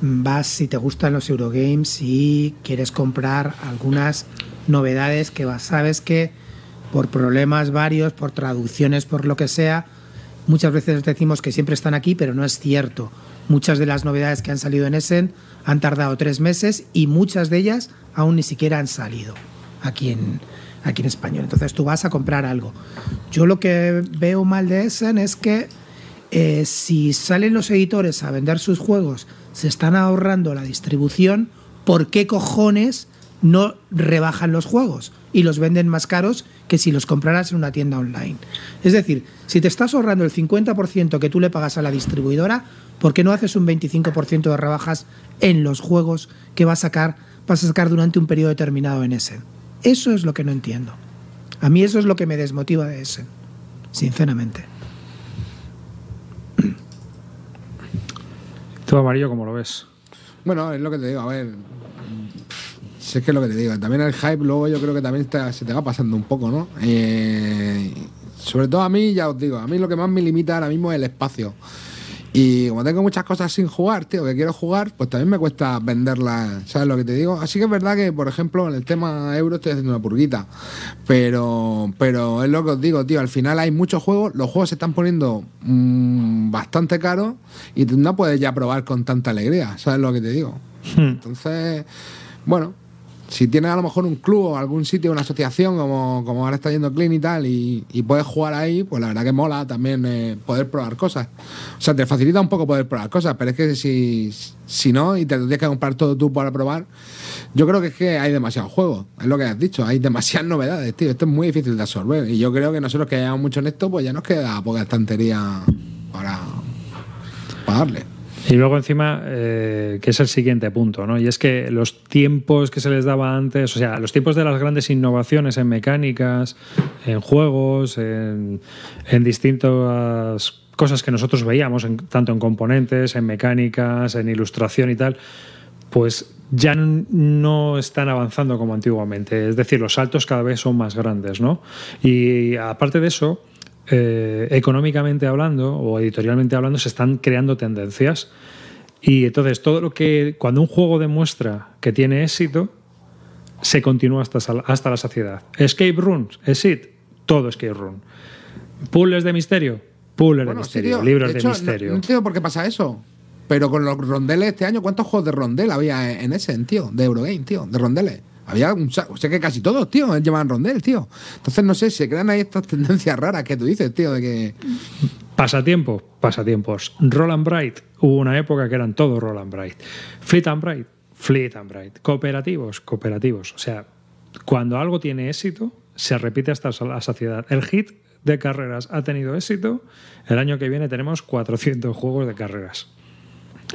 vas si te gustan los Eurogames y quieres comprar algunas novedades que vas- sabes que por problemas varios, por traducciones, por lo que sea, muchas veces decimos que siempre están aquí, pero no es cierto. Muchas de las novedades que han salido en Essen han tardado tres meses y muchas de ellas aún ni siquiera han salido aquí en, aquí en español. Entonces tú vas a comprar algo. Yo lo que veo mal de Essen es que eh, si salen los editores a vender sus juegos, se están ahorrando la distribución, ¿por qué cojones no rebajan los juegos y los venden más caros que si los compraras en una tienda online? Es decir, si te estás ahorrando el 50% que tú le pagas a la distribuidora, ¿por qué no haces un 25% de rebajas en los juegos que vas a sacar, vas a sacar durante un periodo determinado en ese? Eso es lo que no entiendo. A mí eso es lo que me desmotiva de ese, sinceramente. ¿Tú, Amarillo, cómo lo ves? Bueno, es lo que te digo, a ver. Si es que es lo que te digo. También el hype luego yo creo que también te- se te va pasando un poco, ¿no? Eh, sobre todo a mí, ya os digo, a mí lo que más me limita ahora mismo es el espacio. Y como tengo muchas cosas sin jugar, tío, que quiero jugar, pues también me cuesta venderlas, ¿sabes lo que te digo? Así que es verdad que, por ejemplo, en el tema euro estoy haciendo una purguita. Pero, pero es lo que os digo, tío, al final hay muchos juegos, los juegos se están poniendo mm, bastante caros y no puedes ya probar con tanta alegría, ¿sabes lo que te digo? Entonces, bueno, si tienes a lo mejor un club o algún sitio, una asociación, como, como ahora está yendo Clean y tal, y, y puedes jugar ahí, pues la verdad que mola también eh, poder probar cosas. O sea, te facilita un poco poder probar cosas, pero es que si, si no, y te tienes que comprar todo tú para probar, yo creo que es que hay demasiados juegos, es lo que has dicho, hay demasiadas novedades, tío. Esto es muy difícil de absorber. Y yo creo que nosotros que llevamos mucho en esto, pues ya nos queda poca estantería para, para. Y luego encima, eh, que es el siguiente punto, ¿no? Y es que los tiempos que se les daba antes, o sea, los tiempos de las grandes innovaciones en mecánicas, en juegos, en, en distintas cosas que nosotros veíamos, en- tanto en componentes, en mecánicas, en ilustración y tal, pues ya no están avanzando como antiguamente. Es decir, los saltos cada vez son más grandes, ¿no? Y aparte de eso, eh, económicamente hablando o editorialmente hablando, se están creando tendencias. Y entonces todo lo que, cuando un juego demuestra que tiene éxito, se continúa hasta, hasta la saciedad. Escape rooms, exit, todo escape room. Puzzles de misterio, puzzles Bueno, de sí, misterio, tío. libros De hecho, misterio. No, entiendo por qué pasa eso. Pero con los rondeles este año, ¿cuántos juegos de rondel había en ese, tío? De Eurogame, tío, de rondeles. Había un sa- o sea que casi todos, tío, llevaban rondel, tío. Entonces, no sé, se crean ahí estas tendencias raras que tú dices, tío, de que. Pasatiempo, pasatiempos. Roll and Bright, hubo una época que eran todos Roll and Bright. Fleet and Bright, Fleet and Bright. Cooperativos, cooperativos. O sea, cuando algo tiene éxito, se repite hasta la saciedad. El hit de carreras ha tenido éxito. El año que viene tenemos 400 juegos de carreras.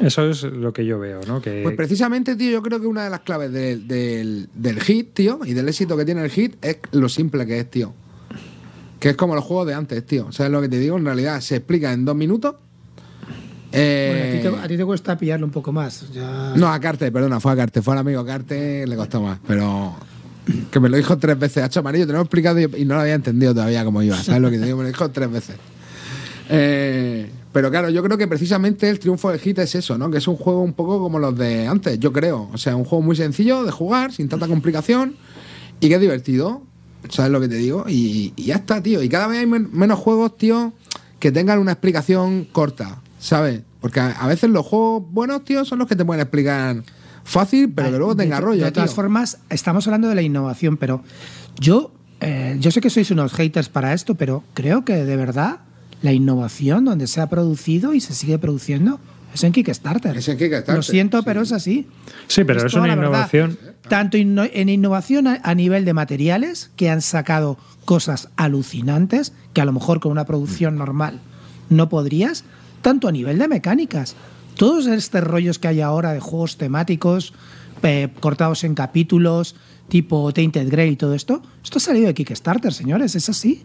Eso es lo que yo veo, ¿no? Que, Pues precisamente, tío, yo creo que una de las claves del, del, del hit, tío, y del éxito que tiene el hit es lo simple que es, tío. Que es como los juegos de antes, tío. ¿Sabes lo que te digo? En realidad se explica en dos minutos. Eh, Bueno, a, ti te, a ti te cuesta pillarlo un poco más. Ya- No, a Carte, perdona, fue a Carte, fue al amigo Carte, le costó más, pero que me lo dijo tres veces, hacho amarillo, te lo he explicado y, y no lo había entendido todavía cómo iba, ¿sabes lo que te digo? Me lo dijo tres veces. Eh, pero claro, yo creo que precisamente el triunfo del hit es eso, ¿no? Que es un juego un poco como los de antes, yo creo. O sea, un juego muy sencillo de jugar, sin tanta complicación y que es divertido, ¿sabes lo que te digo? Y, y ya está, tío. Y cada vez hay men- menos juegos, tío, que tengan una explicación corta, ¿sabes? Porque a, a veces los juegos buenos, tío, son los que te pueden explicar fácil, pero que luego de, tenga to- rollo, De todas tío. formas, estamos hablando de la innovación, pero yo, eh, yo sé que sois unos haters para esto, pero creo que de verdad la innovación donde se ha producido y se sigue produciendo es en Kickstarter. Es en Kickstarter, Lo siento, sí. pero es así. sí, pero es una verdad. innovación. Tanto inno- en innovación a, a nivel de materiales, que han sacado cosas alucinantes, que a lo mejor con una producción normal no podrías, tanto a nivel de mecánicas. Todos estos rollos que hay ahora de juegos temáticos, eh, cortados en capítulos, tipo Tainted Grey y todo esto, esto ha salido de Kickstarter, señores, es así.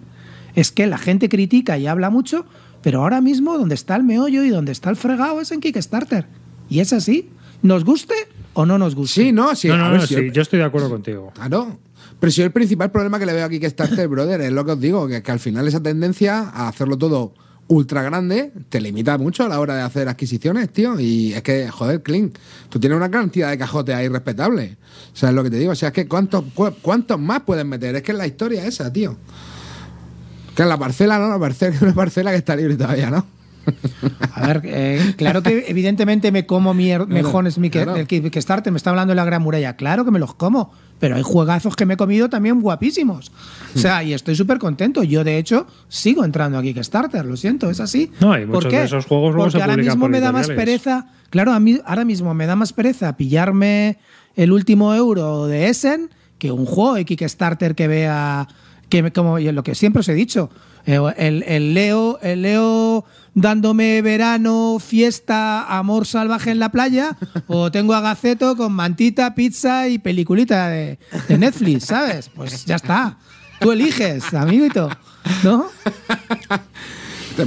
Es que la gente critica y habla mucho, pero ahora mismo donde está el meollo y donde está el fregado es en Kickstarter. Y es así. ¿Nos guste o no nos guste? Sí, no, sí. no, a no, ver, no, si sí, el- yo estoy de acuerdo contigo. Claro. Pero si el principal problema que le veo aquí que Kickstarter, brother, es lo que os digo, que, que al final esa tendencia a hacerlo todo ultra grande te limita mucho a la hora de hacer adquisiciones, tío. Y es que, joder, Clint, tú tienes una cantidad de cajotes ahí respetable. ¿Sabes lo que te digo? O sea, es que ¿cuántos, cu- cuántos más puedes meter? Es que es la historia esa, tío. Que es la parcela, ¿no? La parcela, una parcela que está libre todavía, ¿no? A ver, eh, claro que evidentemente me como mier- mejones mi que, claro. del Kickstarter, me está hablando de la Gran Muralla, claro que me los como, pero hay juegazos que me he comido también guapísimos. O sea, y estoy súper contento. Yo, de hecho, sigo entrando a Kickstarter, lo siento, es así. No, y ¿Por muchos qué? de esos juegos luego Porque se ahora mismo por me da más pereza, claro, a mí ahora mismo me da más pereza pillarme el último euro de Essen que un juego de Kickstarter que vea que como lo que siempre os he dicho eh, el, el Leo el Leo dándome verano fiesta amor salvaje en la playa o tengo a Gaceto con mantita pizza y peliculita de, de Netflix sabes pues ya está tú eliges amiguito no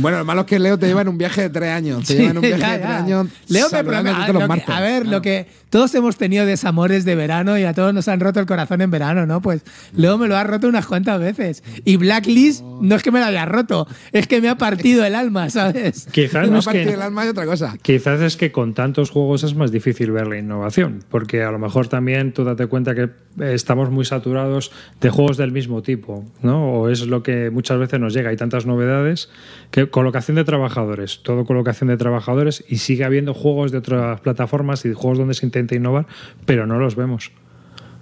Bueno, lo malo es que Leo te lleva en un viaje de tres años. Te Sí, lleva en un viaje ya, de tres años. Leo me promete- a ver, Claro. lo que todos hemos tenido desamores de verano y a todos nos han roto el corazón en verano, ¿no? Pues Leo me lo ha roto unas cuantas veces. Y Blacklist no es que me lo haya roto, es que me ha partido el alma, ¿sabes? Quizás no es que, del alma y otra cosa. Quizás es que con tantos juegos es más difícil ver la innovación, porque a lo mejor también tú date cuenta que estamos muy saturados de juegos del mismo tipo, ¿no? O es lo que muchas veces nos llega, hay tantas novedades que colocación de trabajadores, todo colocación de trabajadores y sigue habiendo juegos de otras plataformas y juegos donde se intenta innovar, pero no los vemos.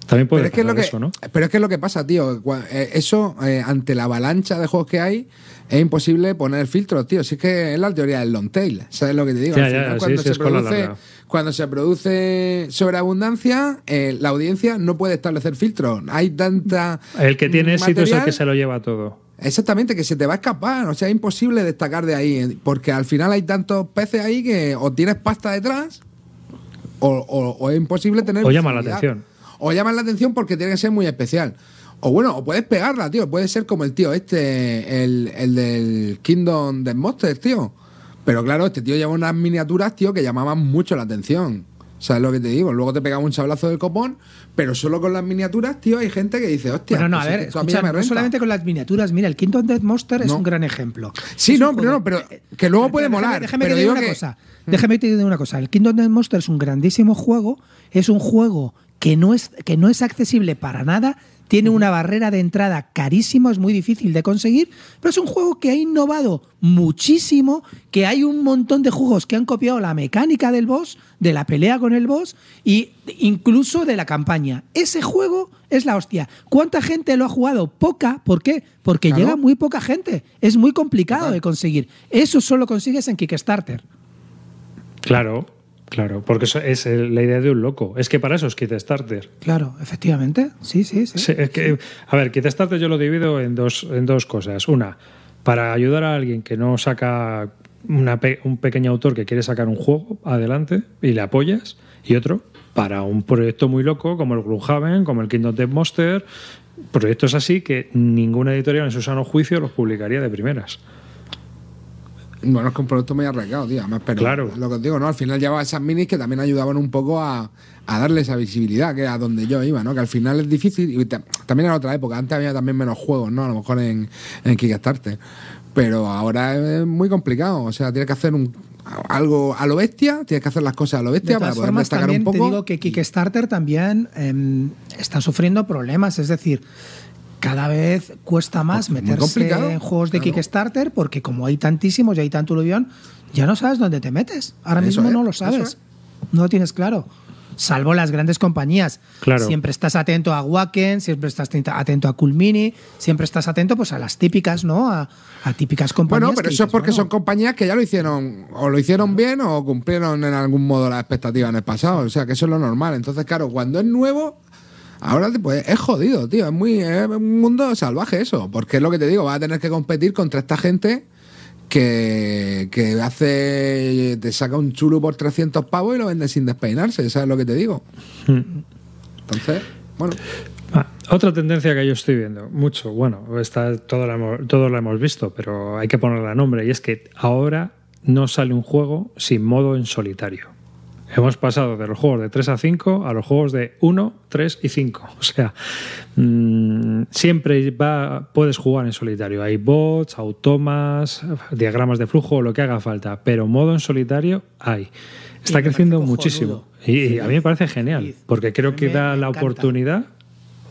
También puede Pero es, que es lo pasar que, eso, ¿no? pero es que es lo que pasa, tío. Eh, Eso, eh, ante la avalancha de juegos que hay, es imposible poner filtros, tío. Si es que es la teoría del long tail. ¿Sabes lo que te digo? Ya, Al ya, final, sí, cuando, sí, se produce, cuando se produce sobreabundancia, eh, la audiencia no puede establecer filtros. Hay tanta. El que tiene éxito es el que se lo lleva todo. Exactamente, que se te va a escapar. O sea, es imposible destacar de ahí. Porque al final hay tantos peces ahí que o tienes pasta detrás o, o- o es imposible tener. O llama la atención. O llama la atención porque tiene que ser muy especial. O bueno, o puedes pegarla, tío. Puede ser como el tío este, el, el del Kingdom de Monsters, tío. Pero claro, este tío lleva unas miniaturas, tío, que llamaban mucho la atención. ¿Sabes lo que te digo? Luego te pegaba un sablazo del copón, pero solo con las miniaturas, tío, hay gente que dice, hostia. Bueno, no, a pues ver, a mí me no solamente con las miniaturas. Mira, el Kingdom Death Monster es un gran ejemplo. Sí, Es no, pero no, pero que luego puede molar. Déjame pero que diga una que- cosa. Déjame que te diga una cosa. El Kingdom Death Monster es un grandísimo juego. Es un juego que no es, que no es accesible para nada. Tiene una barrera de entrada carísima, es muy difícil de conseguir, pero es un juego que ha innovado muchísimo, que hay un montón de juegos que han copiado la mecánica del boss, de la pelea con el boss y incluso de la campaña. Ese juego es la hostia. ¿Cuánta gente lo ha jugado? Poca. ¿Por qué? Porque Claro. llega muy poca gente. Es muy complicado de conseguir. Eso solo consigues en Kickstarter. Claro, claro, porque eso es eh, la idea de un loco. Es que para eso es Kickstarter. Claro, efectivamente. Sí, sí, sí. Sí, es que, a ver, Kickstarter yo lo divido en dos, en dos cosas. Una, para ayudar a alguien que no saca una un pequeño autor que quiere sacar un juego adelante y le apoyas. Y otro, para un proyecto muy loco como el Gloomhaven, como el Kingdom Death Monster. Proyectos así que ninguna editorial en su sano juicio los publicaría de primeras. Bueno, es que un producto muy arriesgado, tío. Además, pero Claro. lo que os digo, ¿no? Al final llevaba esas minis que también ayudaban un poco a, a darle esa visibilidad, que a donde yo iba, ¿no? Que al final es difícil. Y ta- también era otra época. Antes había también menos juegos, ¿no? A lo mejor en, en Kickstarter. Pero ahora es muy complicado. O sea, tienes que hacer un, algo a lo bestia, tienes que hacer las cosas a lo De bestia para poder formas, destacar también un te poco. digo que Kickstarter también em, está sufriendo problemas. Es decir, cada vez cuesta más meterse en juegos de claro. Kickstarter porque como hay tantísimos y hay tanto aluvión, ya no sabes dónde te metes. Ahora Eso mismo es, no lo sabes. es. No lo tienes claro. Salvo las grandes compañías. Claro. Siempre estás atento a Wacken, siempre estás atento a Coolmini, siempre estás atento pues a las típicas, ¿no? A, a típicas compañías. Bueno, pero eso es porque bueno, son compañías que ya lo hicieron, o lo hicieron bien o cumplieron en algún modo las expectativas en el pasado. O sea, que eso es lo normal. Entonces, claro, cuando es nuevo, ahora te es jodido, tío. Es muy es un mundo salvaje eso. Porque es lo que te digo, vas a tener que competir contra esta gente que, que hace. te saca un chulo por 300 pavos y lo vende sin despeinarse. ¿Sabes lo que te digo? Entonces, bueno. Ah, otra tendencia que yo estoy viendo, mucho, bueno, esta, todo, la hemos, todo lo hemos visto, pero hay que ponerle nombre, y es que ahora no sale un juego sin modo en solitario. Hemos pasado de los juegos de 3 a 5 a los juegos de 1, 3 y 5. O sea, mm, siempre va, puedes jugar en solitario. Hay bots, automas, diagramas de flujo, lo que haga falta, pero modo en solitario hay. Está creciendo muchísimo. Y, y a mí me parece genial, porque creo que da la oportunidad.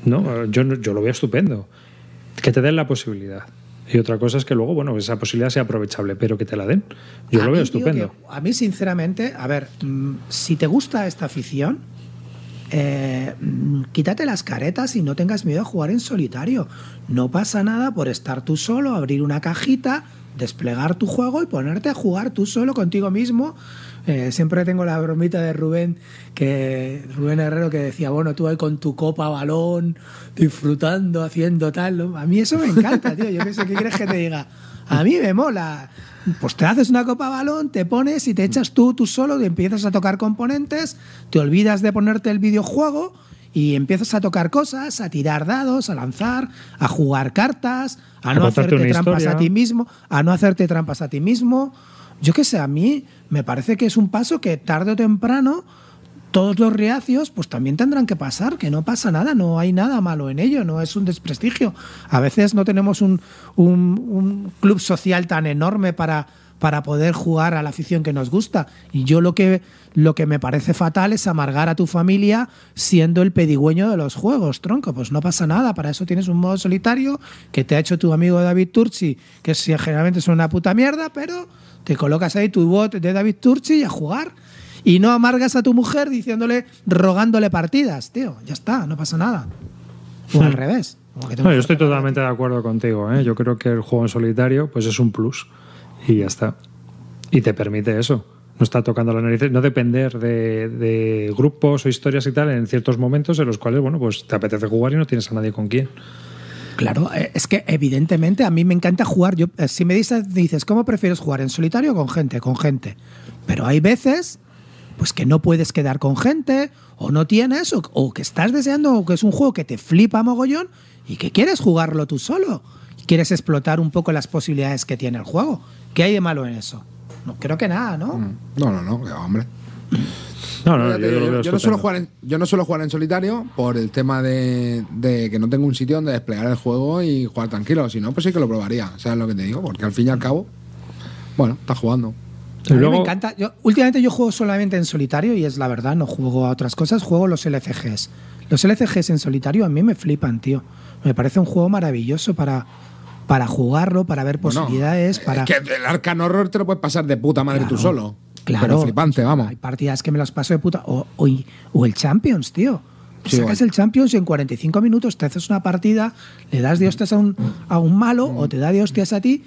No, yo, yo lo veo estupendo. Que te den la posibilidad. Y otra cosa es que luego, bueno, esa posibilidad sea aprovechable, pero que te la den. Yo A lo mí, veo estupendo. a mí, sinceramente, a ver, mm, si te gusta esta afición, eh, mm, quítate las caretas y no tengas miedo a jugar en solitario. No pasa nada por estar tú solo, abrir una cajita, desplegar tu juego y ponerte a jugar tú solo contigo mismo. Eh, siempre tengo la bromita de Rubén, que Rubén Herrero que decía, bueno, tú ahí con tu copa balón, disfrutando, haciendo tal. A mí eso me encanta, tío. Yo qué sé, ¿qué quieres que te diga? A mí me mola. Pues te haces una copa balón, te pones y te echas tú, tú solo, y empiezas a tocar componentes, te olvidas de ponerte el videojuego y empiezas a tocar cosas, a tirar dados, a lanzar, a jugar cartas, a, A no hacerte trampas historia. a ti mismo, a no hacerte trampas a ti mismo. Yo qué sé, a mí me parece que es un paso que tarde o temprano todos los reacios pues también tendrán que pasar, que no pasa nada, no hay nada malo en ello, no es un desprestigio. A veces no tenemos un, un- un club social tan enorme para, para poder jugar a la afición que nos gusta. Y yo lo que, lo que me parece fatal es amargar a tu familia siendo el pedigüeño de los juegos, tronco. Pues no pasa nada, para eso tienes un modo solitario que te ha hecho tu amigo David Turchi, que generalmente es una puta mierda, pero te colocas ahí tu bot de David Turchi y a jugar. Y no amargas a tu mujer diciéndole, rogándole partidas, tío. Ya está, no pasa nada. O al revés. Hmm. No, yo estoy totalmente de acuerdo contigo. ¿eh? Yo creo que el juego en solitario pues es un plus y ya está. Y te permite eso. No está tocando la nariz, no depender de, grupos o historias y tal en ciertos momentos en los cuales, bueno, pues te apetece jugar y no tienes a nadie con quién. Claro, eh, es que evidentemente a mí me encanta jugar. Yo, eh, si me dices, dices, ¿cómo prefieres jugar? ¿En solitario o con gente? Con gente. Pero hay veces pues que no puedes quedar con gente, o no tienes, o, o que estás deseando, o que es un juego que te flipa mogollón y que quieres jugarlo tú solo. Quieres explotar un poco las posibilidades que tiene el juego. ¿Qué hay de malo en eso? No creo que nada, ¿no? No, no, no, va, hombre. No, no, yo, yo- no suelo jugar en, yo no suelo jugar en solitario por el tema de, de que no tengo un sitio donde desplegar el juego y jugar tranquilo. Si no, pues sí que lo probaría. ¿Sabes lo que te digo? Porque al fin y al cabo, bueno, estás jugando. A mí luego- me encanta. Yo, últimamente yo juego solamente en solitario y es la verdad, no juego a otras cosas, juego los LCGs. Los LCGs en solitario a mí me flipan, tío. Me parece un juego maravilloso para, para jugarlo, para ver Bueno, posibilidades, para... Es que el Arcan Horror te lo puedes pasar de puta madre tú Claro, solo. Claro. Pero flipante, vamos. Hay partidas que me las paso de puta. O, o, o el Champions, tío. Sí, Sacas el Champions y en 45 minutos te haces una partida, le das de hostias a un, a un malo o te da de hostias a ti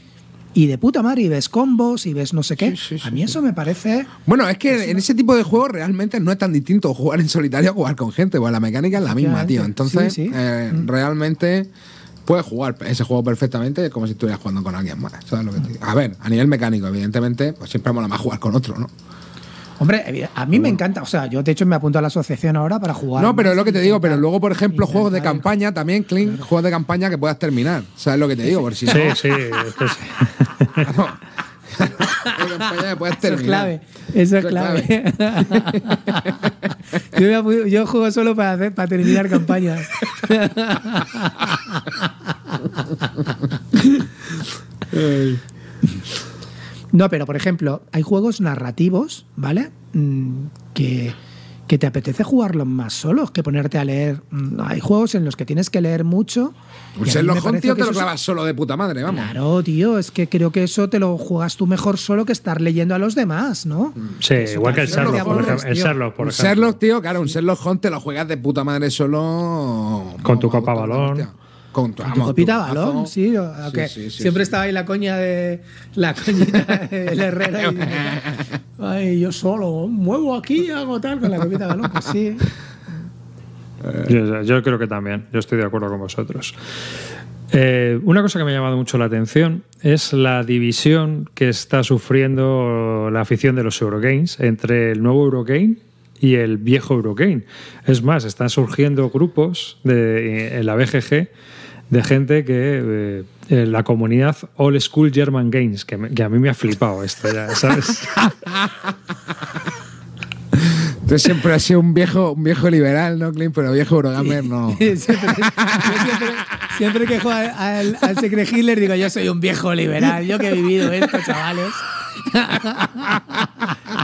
y de puta madre y ves combos y ves no sé qué. Sí, sí, sí, a mí eso me parece... Bueno, es que en ese tipo de juegos realmente no es tan distinto jugar en solitario a jugar con gente, porque la mecánica es la misma, tío. Entonces, eh, realmente puedes jugar ese juego perfectamente como si estuvieras jugando con alguien más. ¿sabes lo que te digo? A ver, a nivel mecánico, evidentemente, pues siempre mola más jugar con otro, ¿no? Hombre, a mí me encanta. O sea, yo de hecho me apunto a la asociación ahora para jugar. No, pero es lo que te digo, pero luego, por ejemplo, juegos de campaña también, Clint, juegos de campaña que puedas terminar. ¿Sabes lo que te digo? Por si no, Sí, sí, es que sí. Eso es clave. Eso es clave. yo, juego solo para, hacer- para terminar campañas. No, pero por ejemplo, hay juegos narrativos, ¿vale? Mm, Que, que te apetece jugarlos más solos que ponerte a leer. Mm, Hay juegos en los que tienes que leer mucho. me Holmes, parece tío, te lo clavas solo de puta madre, vamos. Claro, tío, es que creo que eso te lo juegas tú mejor solo que estar leyendo a los demás, ¿no? Sí, Eso igual que el Sherlock, por ejemplo. El tío. Sherlock, por un ejemplo. Sherlock, tío, claro, un Sherlock Holmes te lo juegas de puta madre solo. Con tu copa balón. Con tu, Con tu vamos, copita tu balón, sí. aunque sí, sí, siempre sí. estaba ahí la coña de la coñita del Herrera. Y, Ay, yo solo muevo aquí, hago tal con la copita de balón. Pues sí. Yo, yo creo que también, yo estoy de acuerdo con vosotros. Eh, una cosa que me ha llamado mucho la atención es la división que está sufriendo la afición de los Eurogames entre el nuevo Eurogame y el viejo Eurogame. Es más, están surgiendo grupos de, en la BGG de gente que eh, la comunidad All School German Games, que, me- que a mí me ha flipado esto ya, ¿sabes? Tú siempre has sido un viejo, un viejo liberal, ¿no, Clint? Pero viejo Eurogamer no. siempre, siempre que juego al, al Secret Hitler digo, yo soy un viejo liberal, yo que he vivido esto, chavales.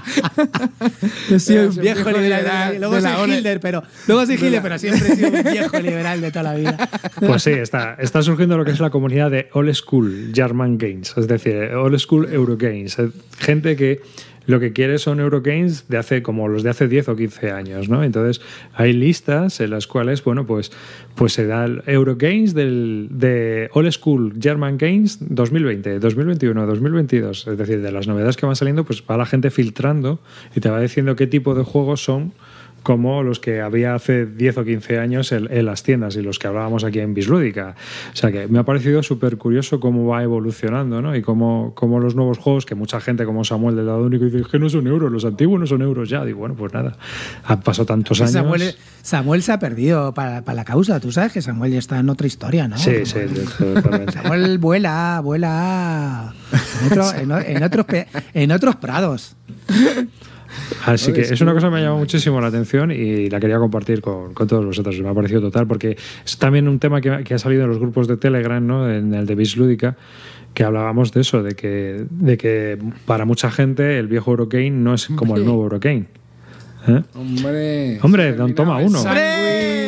Yo soy un viejo liberal. Luego soy. Hitler, pero, luego soy De Hitler, la- pero siempre he sido un viejo liberal de toda la vida. Pues sí, está, está surgiendo lo que es la comunidad de Old School German Games, es decir, Old School Eurogames. Eh, Gente que lo que quiere son Eurogames de hace como los de hace 10 o 15 años, ¿no? Entonces hay listas en las cuales, bueno, pues, pues se da Eurogames del, de Old School German Games 2020, 2021, 2022. Es decir, de las novedades que van saliendo, pues va la gente filtrando y te va diciendo qué tipo de juegos son como los que había hace 10 o 15 años en, en las tiendas y los que hablábamos aquí en Bislúdica. O sea que me ha parecido súper curioso cómo va evolucionando, ¿no? Y cómo, cómo los nuevos juegos, que mucha gente como Samuel del lado único dice "Es que no son euros, los antiguos no son euros ya. Digo, bueno, pues nada, han pasado tantos años. Samuel, Samuel se ha perdido para, para la causa. Tú sabes que Samuel ya está en otra historia, ¿no? Sí, sí, totalmente. Samuel vuela, vuela en, otro- en en otros, en otros prados. Así que es una cosa que me ha llamado muchísimo la atención y la quería compartir con, con todos vosotros. Me ha parecido total porque es también un tema que, que ha salido en los grupos de Telegram, ¿no? en el de Bislúdica, que hablábamos de eso, de que, de que para mucha gente el viejo Eurogame no es como el nuevo Eurogame. ¿Eh? Hombre. Hombre, don toma uno. sándwich,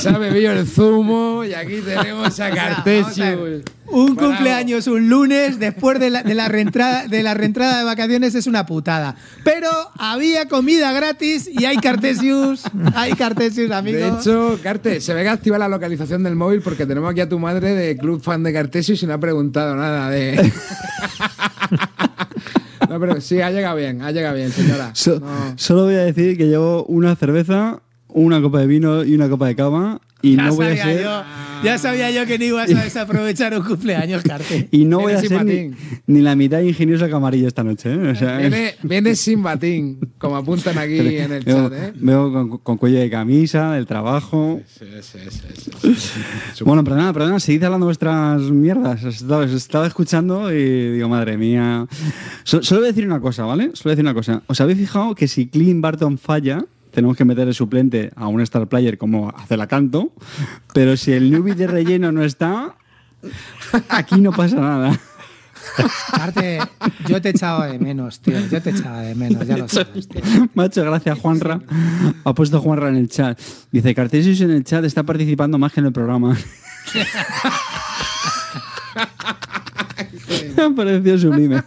Se ha bebido el zumo y aquí tenemos a ver. Un Bravo. cumpleaños un lunes después de la, de la reentrada de la reentrada de vacaciones es una putada. Pero había comida gratis y hay Cartesius, hay Cartesius, De amigos. hecho, Carte, se ve que activa la localización del móvil porque tenemos aquí a tu madre de club fan de Cartesius y no ha preguntado nada de. No, pero sí, ha llegado bien, ha llegado bien, señora. So- No. Solo voy a decir que llevo una cerveza, una copa de vino y una copa de cava y ya, no voy a sabía ser yo, ya sabía yo que no ibas a desaprovechar un cumpleaños, Carte. y no voy a ser sin ni, batín. ni la mitad ingenioso camarillo esta noche. ¿eh? O sea, Viene, viene sin batín, como apuntan aquí en el veo, chat, ¿eh? veo con, con cuello de camisa, del trabajo. Sí, sí, sí, sí, sí. Bueno, perdona, perdona, seguid hablando vuestras mierdas. Os Estaba, estaba escuchando y digo, madre mía. So- solo voy a decir una cosa, ¿vale? Solo voy a decir una cosa. ¿Os habéis fijado que si Clint Barton falla, tenemos que meter el suplente a un star player como hace la canto? Pero si el newbie de relleno no está, aquí no pasa nada. Yo te echaba de menos, tío. Yo te echaba de menos, ya lo sabes, tío. Macho, gracias, Juanra. Ha puesto Juanra en el chat. Dice, Cartesius en el chat está participando más que en el programa. Me ha parecido sublime.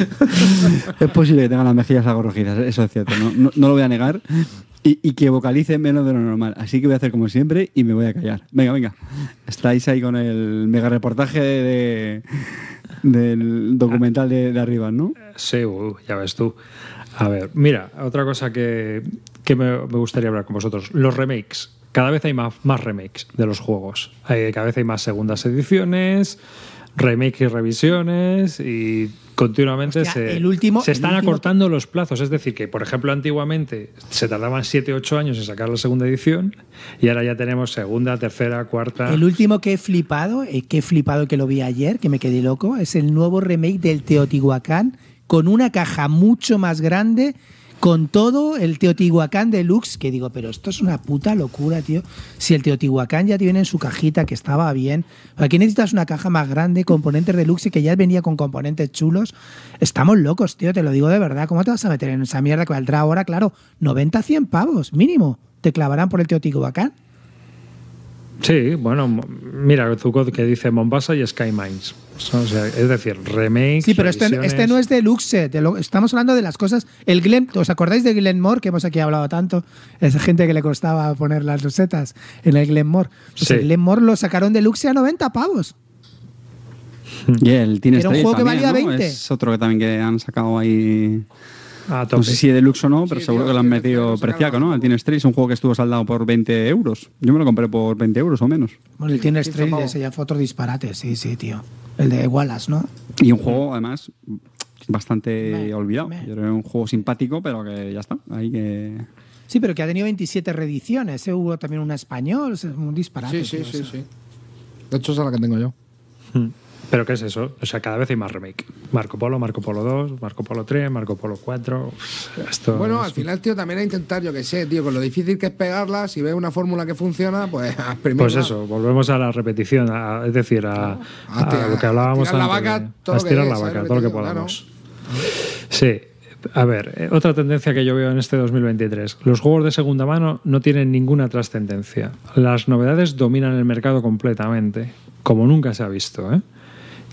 es posible que tenga las mejillas algo rojizas, eso es cierto, no, no- no lo voy a negar. Y, y que vocalice menos de lo normal. Así que voy a hacer como siempre y me voy a callar. Venga, venga. Estáis ahí con el mega reportaje de- del documental de, de arriba, ¿no? Sí, uh, ya ves tú. A ver, mira, otra cosa que, que me, me gustaría hablar con vosotros. Los remakes. Cada vez hay más, más remakes de los juegos. Hay- cada vez hay más segundas ediciones, remakes y revisiones y continuamente Hostia, se, el último- se el están último- acortando los plazos. Es decir, que por ejemplo antiguamente se tardaban 7 8 años en sacar la segunda edición y ahora ya tenemos segunda, tercera, cuarta. El último que he flipado, eh, que he flipado que lo vi ayer, que me quedé loco, es el nuevo remake del Teotihuacán con una caja mucho más grande, con todo el Teotihuacán deluxe, que digo, pero esto es una puta locura, tío. Si el Teotihuacán ya tiene en su cajita, que estaba bien, aquí necesitas una caja más grande, componentes deluxe, que ya venía con componentes chulos. Estamos locos, tío, te lo digo de verdad. ¿Cómo te vas a meter en esa mierda que valdrá ahora, claro, 90, 100 pavos, mínimo? ¿Te clavarán por el Teotihuacán? Sí, bueno, mira, Zucod que dice Mombasa y Sky Mines. O sea, es decir, remakes. Sí, pero este, este no es deluxe. de lo- estamos hablando de las cosas. El Glen, ¿os acordáis de Glenmore que hemos aquí hablado tanto? Esa gente que le costaba poner las rosetas en el Glenmore. Pues Sí. el Glenmore lo sacaron deluxe a 90 pavos. Y el Teen Era un juego que también, valía ¿no? 20. Es otro que también que han sacado ahí. No sé si de deluxe o no, pero Sí, seguro tío, que lo han metido preciaco, ¿no? El Teen Strike es un juego que estuvo saldado por 20 euros. Yo me lo compré por 20 euros o menos. Bueno, el tiene 15 Trail ese ya fue otro disparate, sí, sí, tío. El de Wallace, ¿no? Y un juego, además, bastante Me- olvidado. me- Yo era un juego simpático, pero que ya está. Ahí que. Sí, pero que ha tenido 27 reediciones. ¿eh? Hubo también una español, es un disparate. Sí, sí, tío, sí, o sea. sí. De hecho, esa es la que tengo yo. ¿Pero qué es eso? O sea, cada vez hay más remake. Marco Polo, Marco Polo 2, Marco Polo 3, Marco Polo 4. Esto Bueno, es- al final, tío, también a intentar, yo que sé, tío, con lo difícil que es pegarla, si ves una fórmula que funciona, pues exprimirla. Pues eso, volvemos a la repetición, a- es decir, a, A ti- a lo que hablábamos tirar la antes. vaca de- todo a estirar la ¿sabes vaca, todo lo que podamos. Sí. A ver, eh, otra tendencia que yo veo en este 2023. Los juegos de segunda mano no tienen ninguna trascendencia. Las novedades dominan el mercado completamente, como nunca se ha visto. ¿eh?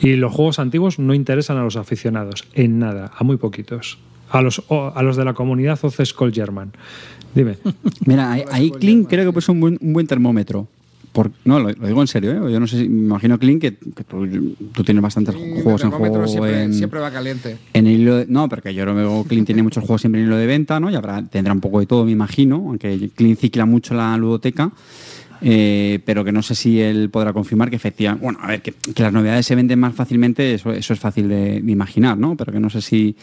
Y los juegos antiguos no interesan a los aficionados, en nada, a muy poquitos. A los, o- a los de la comunidad OC Skull German. Dime. Mira, ahí, ahí Clean creo que puso un buen, un buen termómetro. Por, no, lo, lo digo en serio, ¿eh? Yo no sé si, me imagino, Clean, que, que tú, tú tienes bastantes juegos en juego siempre, en, siempre va caliente. en el hilo de- no, porque yo no veo Clean tiene muchos juegos siempre en hilo de venta, ¿no? Y habrá, tendrá un poco de todo, me imagino, aunque Clean cicla mucho la ludoteca. Eh, pero que no sé si él podrá confirmar que efectivamente, bueno, a ver, que, que las novedades se venden más fácilmente, eso, eso es fácil de, de imaginar, ¿no? Pero que no sé si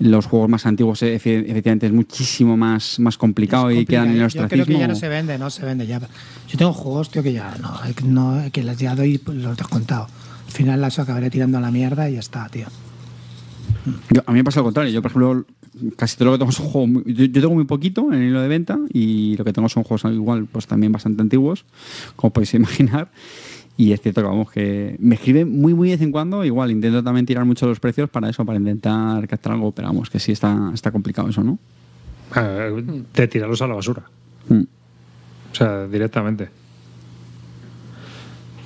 los juegos más antiguos eh, efe- efectivamente es muchísimo más, más complicado y quedan en el Yo creo que ya no ostracismo. se vende, no se vende ya. Yo tengo juegos, tío, que ya no, no que les ya doy pues, los descontados. Al final las acabaré tirando a la mierda y ya está, tío. Yo- a mí me pasa lo contrario. Yo, por ejemplo, casi todo lo que tengo son juegos. muy- yo, yo tengo muy poquito en el hilo de venta y lo que tengo son juegos igual, pues también bastante antiguos, como podéis imaginar. Y es cierto que vamos, que me escriben muy, muy de vez en cuando. Igual intento también tirar mucho los precios para eso, para intentar captar algo, pero vamos, que sí está, está complicado eso, ¿no? Eh, de tirarlos a la basura. Mm. O sea, directamente.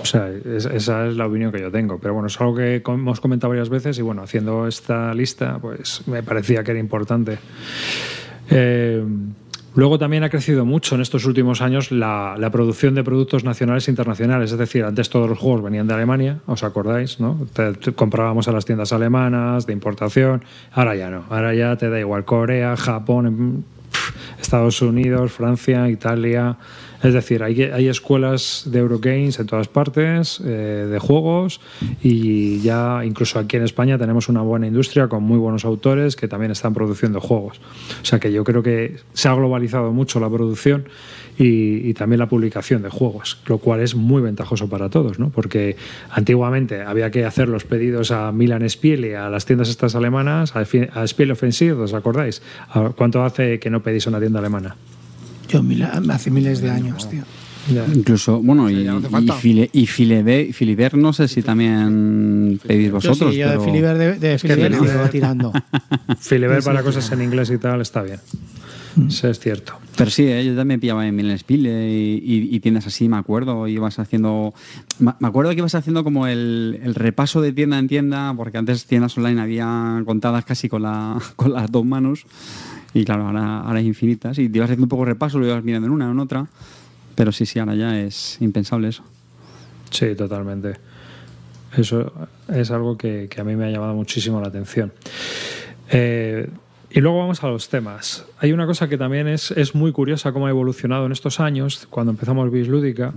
O sea, es- esa es la opinión que yo tengo. Pero bueno, es algo que hemos comentado varias veces y bueno, haciendo esta lista, pues me parecía que era importante. Eh, luego también ha crecido mucho en estos últimos años la, la producción de productos nacionales e internacionales. Es decir, antes todos los juegos venían de Alemania, ¿os acordáis? ¿no? Te- te- comprábamos a las tiendas alemanas de importación. Ahora ya no. Ahora ya te da igual Corea, Japón, em, Estados Unidos, Francia, Italia. Es decir, hay, escuelas de Eurogames en todas partes, eh, de juegos, y ya incluso aquí en España tenemos una buena industria con muy buenos autores que también están produciendo juegos. O sea que yo creo que se ha globalizado mucho la producción y, también la publicación de juegos, lo cual es muy ventajoso para todos, ¿no? Porque antiguamente había que hacer los pedidos a Milan Spiel y a las tiendas estas alemanas, a, a Spiel Offensive, ¿os acordáis? ¿A ¿Cuánto hace que no pedís a una tienda alemana? Yo mil- hace miles de años, tío. Ya. Incluso, bueno, y, y. File- Filiber, no sé si también pedís Yo vosotros. sí, yo de Filiber, de, de Filiber Filiber- sigo tirando. Filiber para cosas en inglés y tal está bien. Eso es cierto. Pero sí, eh, yo también pillaba en Milen Spiel eh, y, y- y tiendas así, me acuerdo. Ibas haciendo. Me acuerdo que ibas haciendo como el, el repaso de tienda en tienda, porque antes tiendas online había contadas casi con, la, con las dos manos. Y claro, ahora, ahora hay infinitas. Y te ibas haciendo un poco de repaso, lo ibas mirando en una o en otra. Pero sí, sí, ahora ya es impensable eso. Sí, totalmente. Eso es algo que, que a mí me ha llamado muchísimo la atención. Eh, y luego vamos a los temas. Hay una cosa que también es, es muy curiosa cómo ha evolucionado en estos años, cuando empezamos Bislúdica,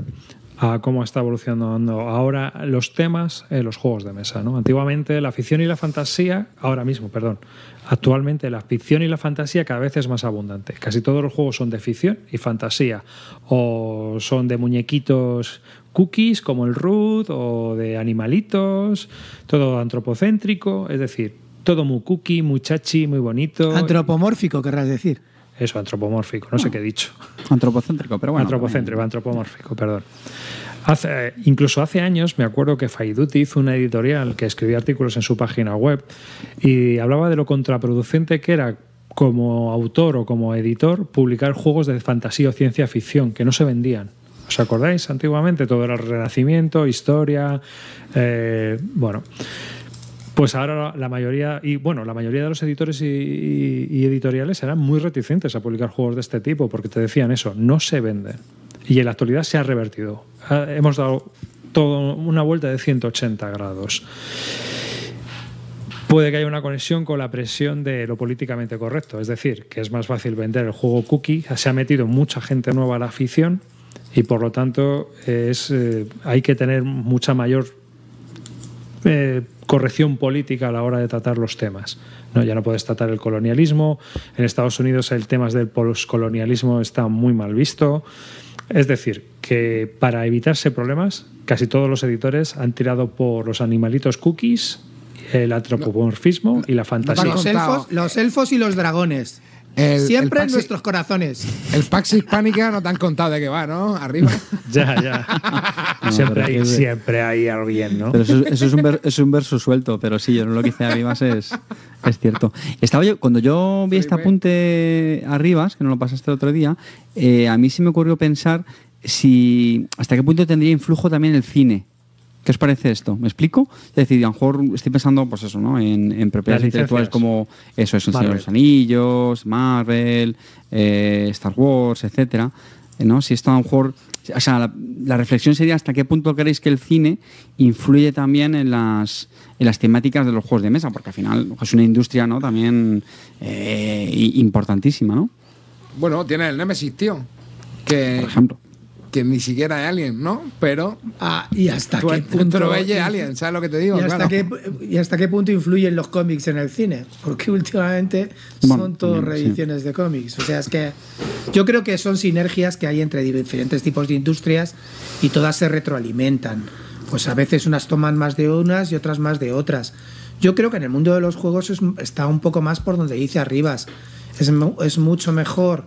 a cómo está evolucionando ahora los temas en los juegos de mesa. ¿no? Antiguamente la ficción y la fantasía, ahora mismo, perdón, actualmente la ficción y la fantasía cada vez es más abundante. Casi todos los juegos son de ficción y fantasía, o son de muñequitos cookies como el Root, o de animalitos, todo antropocéntrico, es decir, todo muy cookie, muy chachi, muy bonito. Antropomórfico, querrás decir. Eso, antropomórfico, no sé qué he dicho. Antropocéntrico, pero bueno. antropocéntrico, antropomórfico, perdón. Hace, incluso hace años me acuerdo que Faiduti hizo una editorial que escribía artículos en su página web y hablaba de lo contraproducente que era como autor o como editor publicar juegos de fantasía o ciencia ficción que no se vendían. ¿Os acordáis? Antiguamente todo era el renacimiento, historia, eh, bueno. Pues ahora la mayoría, y bueno, la mayoría de los editores y, y- y editoriales eran muy reticentes a publicar juegos de este tipo porque te decían eso, no se venden. Y en la actualidad se ha revertido. Hemos dado todo una vuelta de 180 grados. Puede que haya una conexión con la presión de lo políticamente correcto, es decir, que es más fácil vender el juego cookie, se ha metido mucha gente nueva a la afición y por lo tanto es, eh, hay que tener mucha mayor eh, corrección política a la hora de tratar los temas. ¿no? Ya no puedes tratar el colonialismo. En Estados Unidos el tema del poscolonialismo está muy mal visto. Es decir, que para evitarse problemas, casi todos los editores han tirado por los animalitos cookies, el antropomorfismo y la fantasía. Los elfos, los elfos y los dragones. El- Siempre el en nuestros corazones. El Pax Hispánica no te han contado de qué va, ¿no? Arriba. Ya, ya. No, siempre, hay, siempre hay alguien, ¿no? Pero eso, eso es, un ver- es un verso suelto, pero sí, yo no lo que hice a Rivas es, es cierto. Estaba yo, cuando yo vi este apunte a Rivas, que no lo pasaste el otro día, eh, a mí sí me ocurrió pensar si hasta qué punto tendría influjo también el cine. ¿Qué os parece esto? ¿Me explico? Es decir, a lo mejor estoy pensando, pues eso, ¿no? En, en propiedades intelectuales como eso, es el Señor de Marvel. los Anillos, Marvel, eh, Star Wars, etcétera. ¿no? Si esto a lo mejor. O sea, la, la reflexión sería hasta qué punto creéis que el cine influye también en las, en las temáticas de los juegos de mesa, porque al final es una industria ¿no? también eh, importantísima, ¿no? Bueno, tiene el Nemesis, tío. Que, Por ejemplo. Que ni siquiera hay Alien, ¿no? Pero Ah, y hasta tú, qué punto. ves Alien, ¿sabes lo que te digo? ¿Y hasta, Claro. qué, ¿Y hasta qué punto influyen los cómics en el cine? Porque últimamente Bueno, son todos también, sí. reediciones de cómics. O sea, es que yo creo que son sinergias que hay entre diferentes tipos de industrias y todas se retroalimentan. Pues a veces unas toman más de unas y otras más de otras. Yo creo que en el mundo de los juegos es- está un poco más por donde dice Arribas. Es, mu- es mucho mejor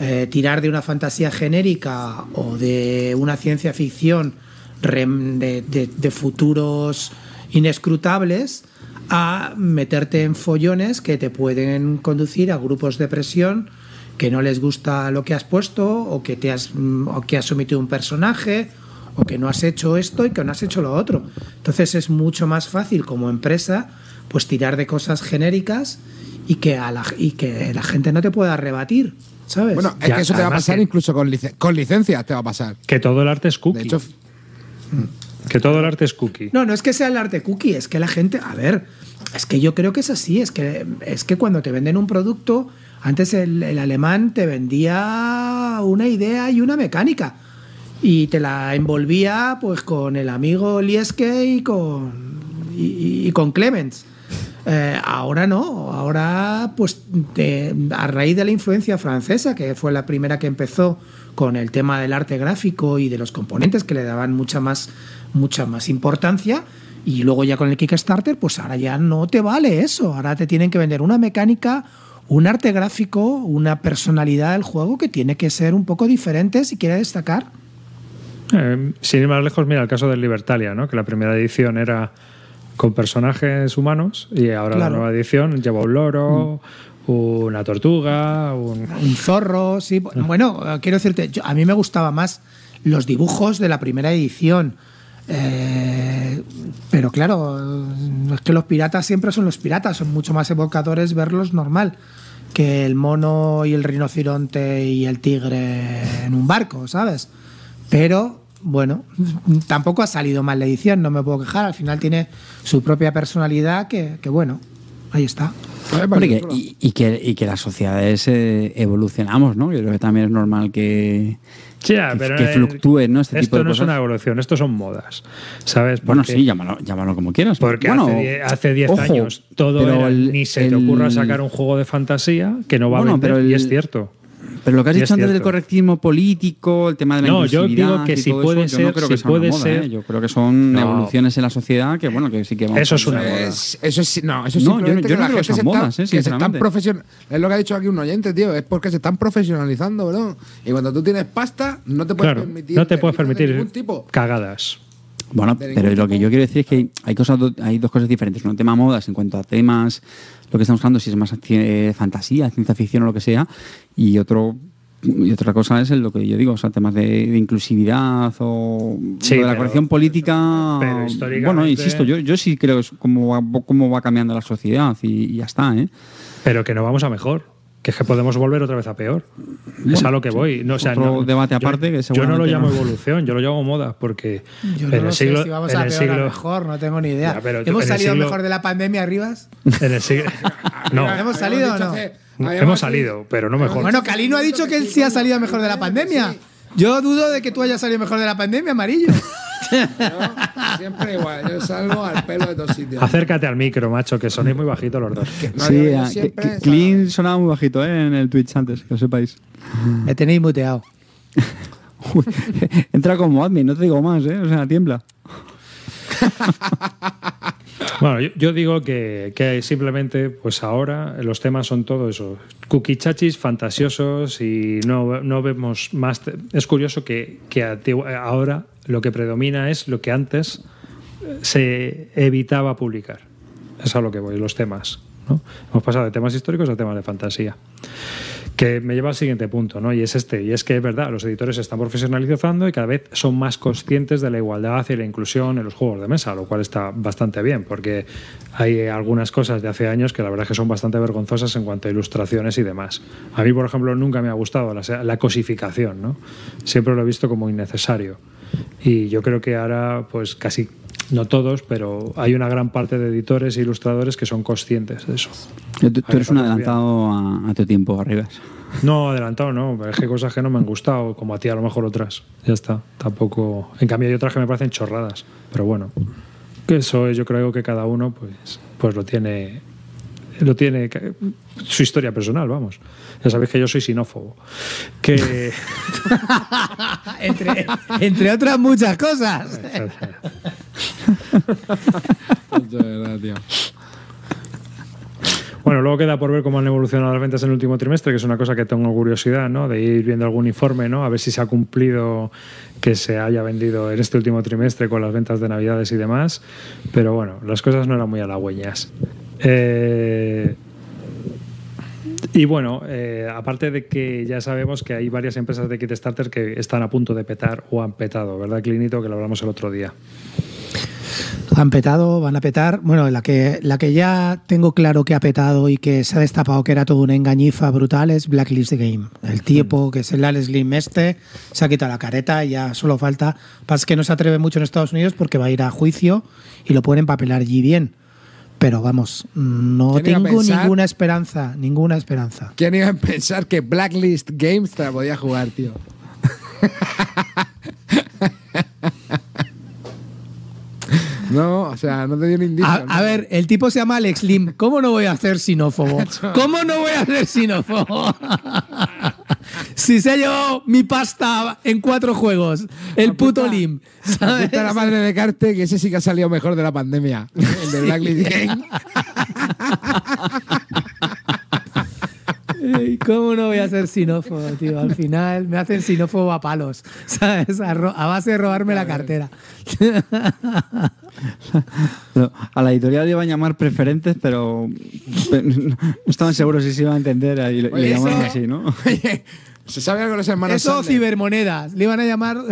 eh, tirar de una fantasía genérica o de una ciencia ficción de- de futuros inescrutables a meterte en follones que te pueden conducir a grupos de presión que no les gusta lo que has puesto o que te has mm, o que has sometido un personaje o que no has hecho esto y que no has hecho lo otro. Entonces es mucho más fácil como empresa pues tirar de cosas genéricas y que a la, y que la gente no te pueda rebatir, ¿sabes? Bueno, es Ya, que eso te va a pasar que- incluso con, lic- con licencias, te va a pasar. Que todo el arte es cookie. De hecho, que todo el arte es cookie. No, no es que sea el arte cookie, es que la gente, a ver, es que yo creo que es así, es que, es que cuando te venden un producto, antes el, el alemán te vendía una idea y una mecánica y te la envolvía pues con el amigo Lieske y con, y, y con Clemens. Eh, ahora no, ahora pues a raíz de la influencia francesa, que fue la primera que empezó con el tema del arte gráfico y de los componentes que le daban mucha más, mucha más importancia, y luego ya con el Kickstarter, pues ahora ya no te vale eso, ahora te tienen que vender una mecánica, un arte gráfico, una personalidad del juego que tiene que ser un poco diferente si quiere destacar. Eh, sin ir más lejos, mira el caso del Libertalia, ¿no? que la primera edición era con personajes humanos y ahora Claro. la nueva edición lleva un loro, una tortuga, un... Un zorro, sí. Bueno, eh, quiero decirte, yo- a mí me gustaba más los dibujos de la primera edición. Eh, pero claro, eh, es que los piratas siempre son los piratas, son mucho más evocadores verlos normal que el mono y el rinoceronte y el tigre en un barco, ¿sabes? Pero bueno, tampoco ha salido mal la edición, no me puedo quejar, al final tiene su propia personalidad que, que bueno, ahí está. Que- y, y que, y que las sociedades eh, evolucionamos, ¿no? Yo creo que también es normal que, que, pero que fluctúen, ¿no? Este esto tipo de no es una evolución, esto son modas, ¿sabes? Bueno, sí, llámalo, llámalo como quieras. Porque Bueno, hace die- hace 10 ojo, años todo era, el- ni se te ocurra sacar un juego de fantasía que no va Bueno, a vender, pero el- y es cierto. Pero lo que has dicho es antes del correctismo político, el tema de la No, yo digo que y si todo puede eso, yo no ser- creo si que sea una puede moda, ser- ¿eh? Yo creo que son No. evoluciones en la sociedad que, bueno, que sí que vamos Eso es a- una moda. Es- eso es, no, eso es No, simplemente yo que no la creo que se modas, está, eh, que se están profesion- Es lo que ha dicho aquí un oyente, tío. Es porque se están profesionalizando, bro. Y cuando tú tienes pasta, no te puedes Claro, permitir. no te puedes permitir ningún tipo. cagadas. Bueno, pero lo que yo quiero decir es que hay cosas, hay dos cosas diferentes. Un tema modas en cuanto a temas, lo que estamos hablando, si es más eh, fantasía, ciencia ficción o lo que sea, y otro y otra cosa es el- lo que yo digo, o sea, temas de, de inclusividad o Sí, de la pero- corrección política. pero históricamente- bueno, insisto, yo, yo sí creo que es cómo va, cómo va cambiando la sociedad y, y ya está, ¿eh? Pero que no vamos a mejor. Que es que podemos volver otra vez a peor. es a lo que voy. No, o sea, otro no- debate yo- aparte que Yo no lo llamo no. evolución, yo lo llamo moda, porque Yo en no el lo siglo. sé si vamos en a el peor a siglo- mejor, no tengo ni idea. Ya, pero tú- ¿Hemos salido siglo- mejor de la pandemia, Arribas? en el siglo- no, ¿Hemos salido o no? hemos salido, pero no mejor. Bueno, Calino ha dicho que él sí ha salido mejor de la pandemia. Yo dudo de que tú hayas salido mejor de la pandemia, amarillo. Yo siempre igual. Yo salgo al pelo de todos sitios. Acércate al micro, macho, que sonéis muy bajito los dos. No, sí, yo- yo ah, que- Clean sonaba muy bajito ¿eh? en el Twitch antes, que lo sepáis. Me tenéis muteado. Uy, entra como admin, no te digo más, ¿eh? O sea, tiembla. Bueno, yo, yo digo que, que simplemente, pues ahora los temas son todo eso, cuquichachis fantasiosos y no, no vemos más. Es curioso que, que ahora lo que predomina es lo que antes se evitaba publicar. Es a lo que voy, los temas. ¿no? Hemos pasado de temas históricos a temas de fantasía. Que me lleva al siguiente punto, ¿no? Y es este, y es que es verdad, los editores se están profesionalizando y cada vez son más conscientes de la igualdad y la inclusión en los juegos de mesa, lo cual está bastante bien, porque hay algunas cosas de hace años que la verdad es que son bastante vergonzosas en cuanto a ilustraciones y demás. A mí, por ejemplo, nunca me ha gustado la, la cosificación, ¿no? Siempre lo he visto como innecesario. Y yo creo que ahora, pues casi, no todos, pero hay una gran parte de editores e ilustradores que son conscientes de eso. Tú, tú eres un adelantado a, a tu tiempo, Arribas. No, adelantado no, pero es que hay cosas que no me han gustado, como a ti a lo mejor otras. Ya está, tampoco. En cambio hay otras que me parecen chorradas, pero bueno. Que eso yo creo que cada uno pues, pues lo tiene. Lo tiene su historia personal, vamos. Ya sabéis que yo soy sinófobo. Que. entre, entre otras muchas cosas. Bueno, luego queda por ver cómo han evolucionado las ventas en el último trimestre, que es una cosa que tengo curiosidad, ¿no? De ir viendo algún informe, ¿no? A ver si se ha cumplido que se haya vendido en este último trimestre con las ventas de Navidades y demás. Pero bueno, las cosas no eran muy halagüeñas. Eh, y bueno, eh, aparte de que ya sabemos que hay varias empresas de Kickstarter que están a punto de petar o han petado, ¿verdad, Clinito? Que lo hablamos el otro día. Han petado, van a petar. Bueno, la que, la que ya tengo claro que ha petado y que se ha destapado que era toda una engañifa brutal es Blacklist Game. El tipo que es el Alex Lim este se ha quitado la careta y ya solo falta. Pasa que no se atreve mucho en Estados Unidos porque va a ir a juicio y lo pueden empapelar allí bien. Pero vamos, no ¿Quién iba a tengo pensar? ninguna esperanza, ninguna esperanza. ¿Quién iba a pensar que Blacklist Games te la podía jugar, tío? no, o sea, no te dio ni indicio. A, ¿no? a ver, el tipo se llama Alex Lim. ¿Cómo no voy a ser sinófobo? ¿Cómo no voy a ser sinófobo? si se ha llevado mi pasta en cuatro juegos, el puto Lim. ¿sabes? La madre de Carte, que ese sí que ha salido mejor de la pandemia. El de Blacklist Game. ¿Cómo no voy a ser sinófobo, tío? Al final me hacen sinófobo a palos, ¿sabes? A, base de robarme la cartera. A la editorial le iban a llamar preferentes, pero pero no estaban seguros si se iban a entender y, le- llamaron así, ¿no? Oye, ¿se sabe algo de los hermanos Eso, Sandler? cibermonedas. Le iban a llamar.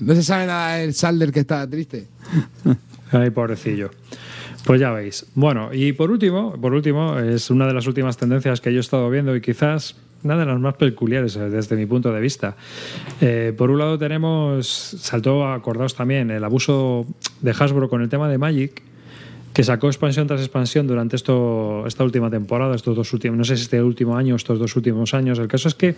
No se sabe nada del Salder que estaba triste. Ay, pobrecillo. Pues ya veis. Bueno, y por último, por último, es una de las últimas tendencias que yo he estado viendo y quizás una de las más peculiares eh, desde mi punto de vista. Eh, por un lado tenemos, saltó, acordaos también, el abuso de Hasbro con el tema de Magic, que sacó expansión tras expansión durante esta última temporada, estos dos últimos, no sé si este último año estos dos últimos años. El caso es que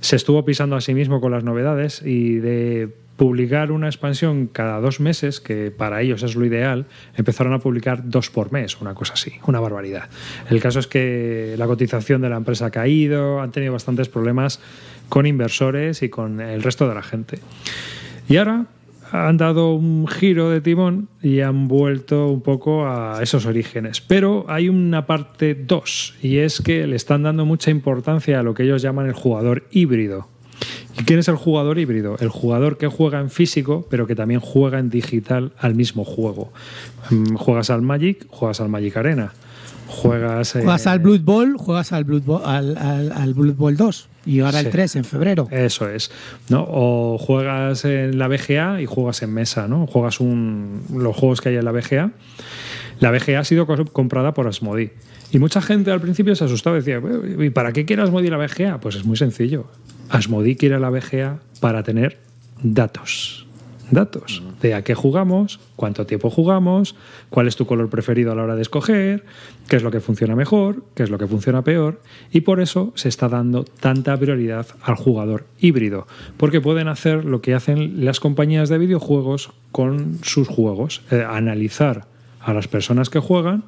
se estuvo pisando a sí mismo con las novedades y de publicar una expansión cada dos meses, que para ellos es lo ideal, empezaron a publicar dos por mes, una cosa así, una barbaridad. El caso es que la cotización de la empresa ha caído, han tenido bastantes problemas con inversores y con el resto de la gente. Y ahora han dado un giro de timón y han vuelto un poco a esos orígenes. Pero hay una parte 2 y es que le están dando mucha importancia a lo que ellos llaman el jugador híbrido. ¿Y quién es el jugador híbrido? El jugador que juega en físico, pero que también juega en digital al mismo juego. Mm, Juegas al Magic, juegas al Magic Arena. Juegas, eh, Juegas al Blood Bowl, juegas al Blood Bowl, al, al- al Blood Bowl 2 y ahora Sí. el 3 en febrero. Eso es. ¿no? O juegas en la BGA y juegas en mesa, ¿no? Juegas un, los juegos que hay en la BGA. La BGA ha sido co- comprada por Asmodi. Y mucha gente al principio se asustaba y decía, ¿y para qué quiere Asmodi la BGA? Pues es muy sencillo. Asmodi quiere la BGA para tener datos. Datos de a qué jugamos, cuánto tiempo jugamos, cuál es tu color preferido a la hora de escoger, qué es lo que funciona mejor, qué es lo que funciona peor, y por eso se está dando tanta prioridad al jugador híbrido, porque pueden hacer lo que hacen las compañías de videojuegos con sus juegos, eh, analizar a las personas que juegan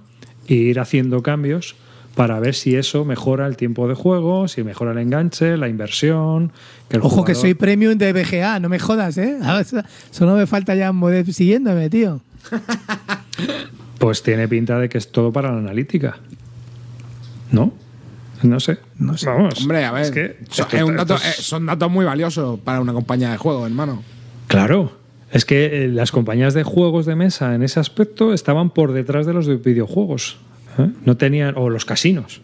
e ir haciendo cambios para ver si eso mejora el tiempo de juego, si mejora el enganche, la inversión. Que el Ojo que soy premium de BGA, no me jodas, ¿eh? Solo me falta ya Modef siguiéndome, tío. Pues tiene pinta de que es todo para la analítica. ¿No? No sé. No sé. Vamos. Hombre, a ver, Es que son, esto- es un dato- esto es- eh, son datos muy valiosos para una compañía de juego, hermano. Claro. Es que eh, las compañías de juegos de mesa en ese aspecto estaban por detrás de los de videojuegos. ¿Eh? No tenían, o los casinos.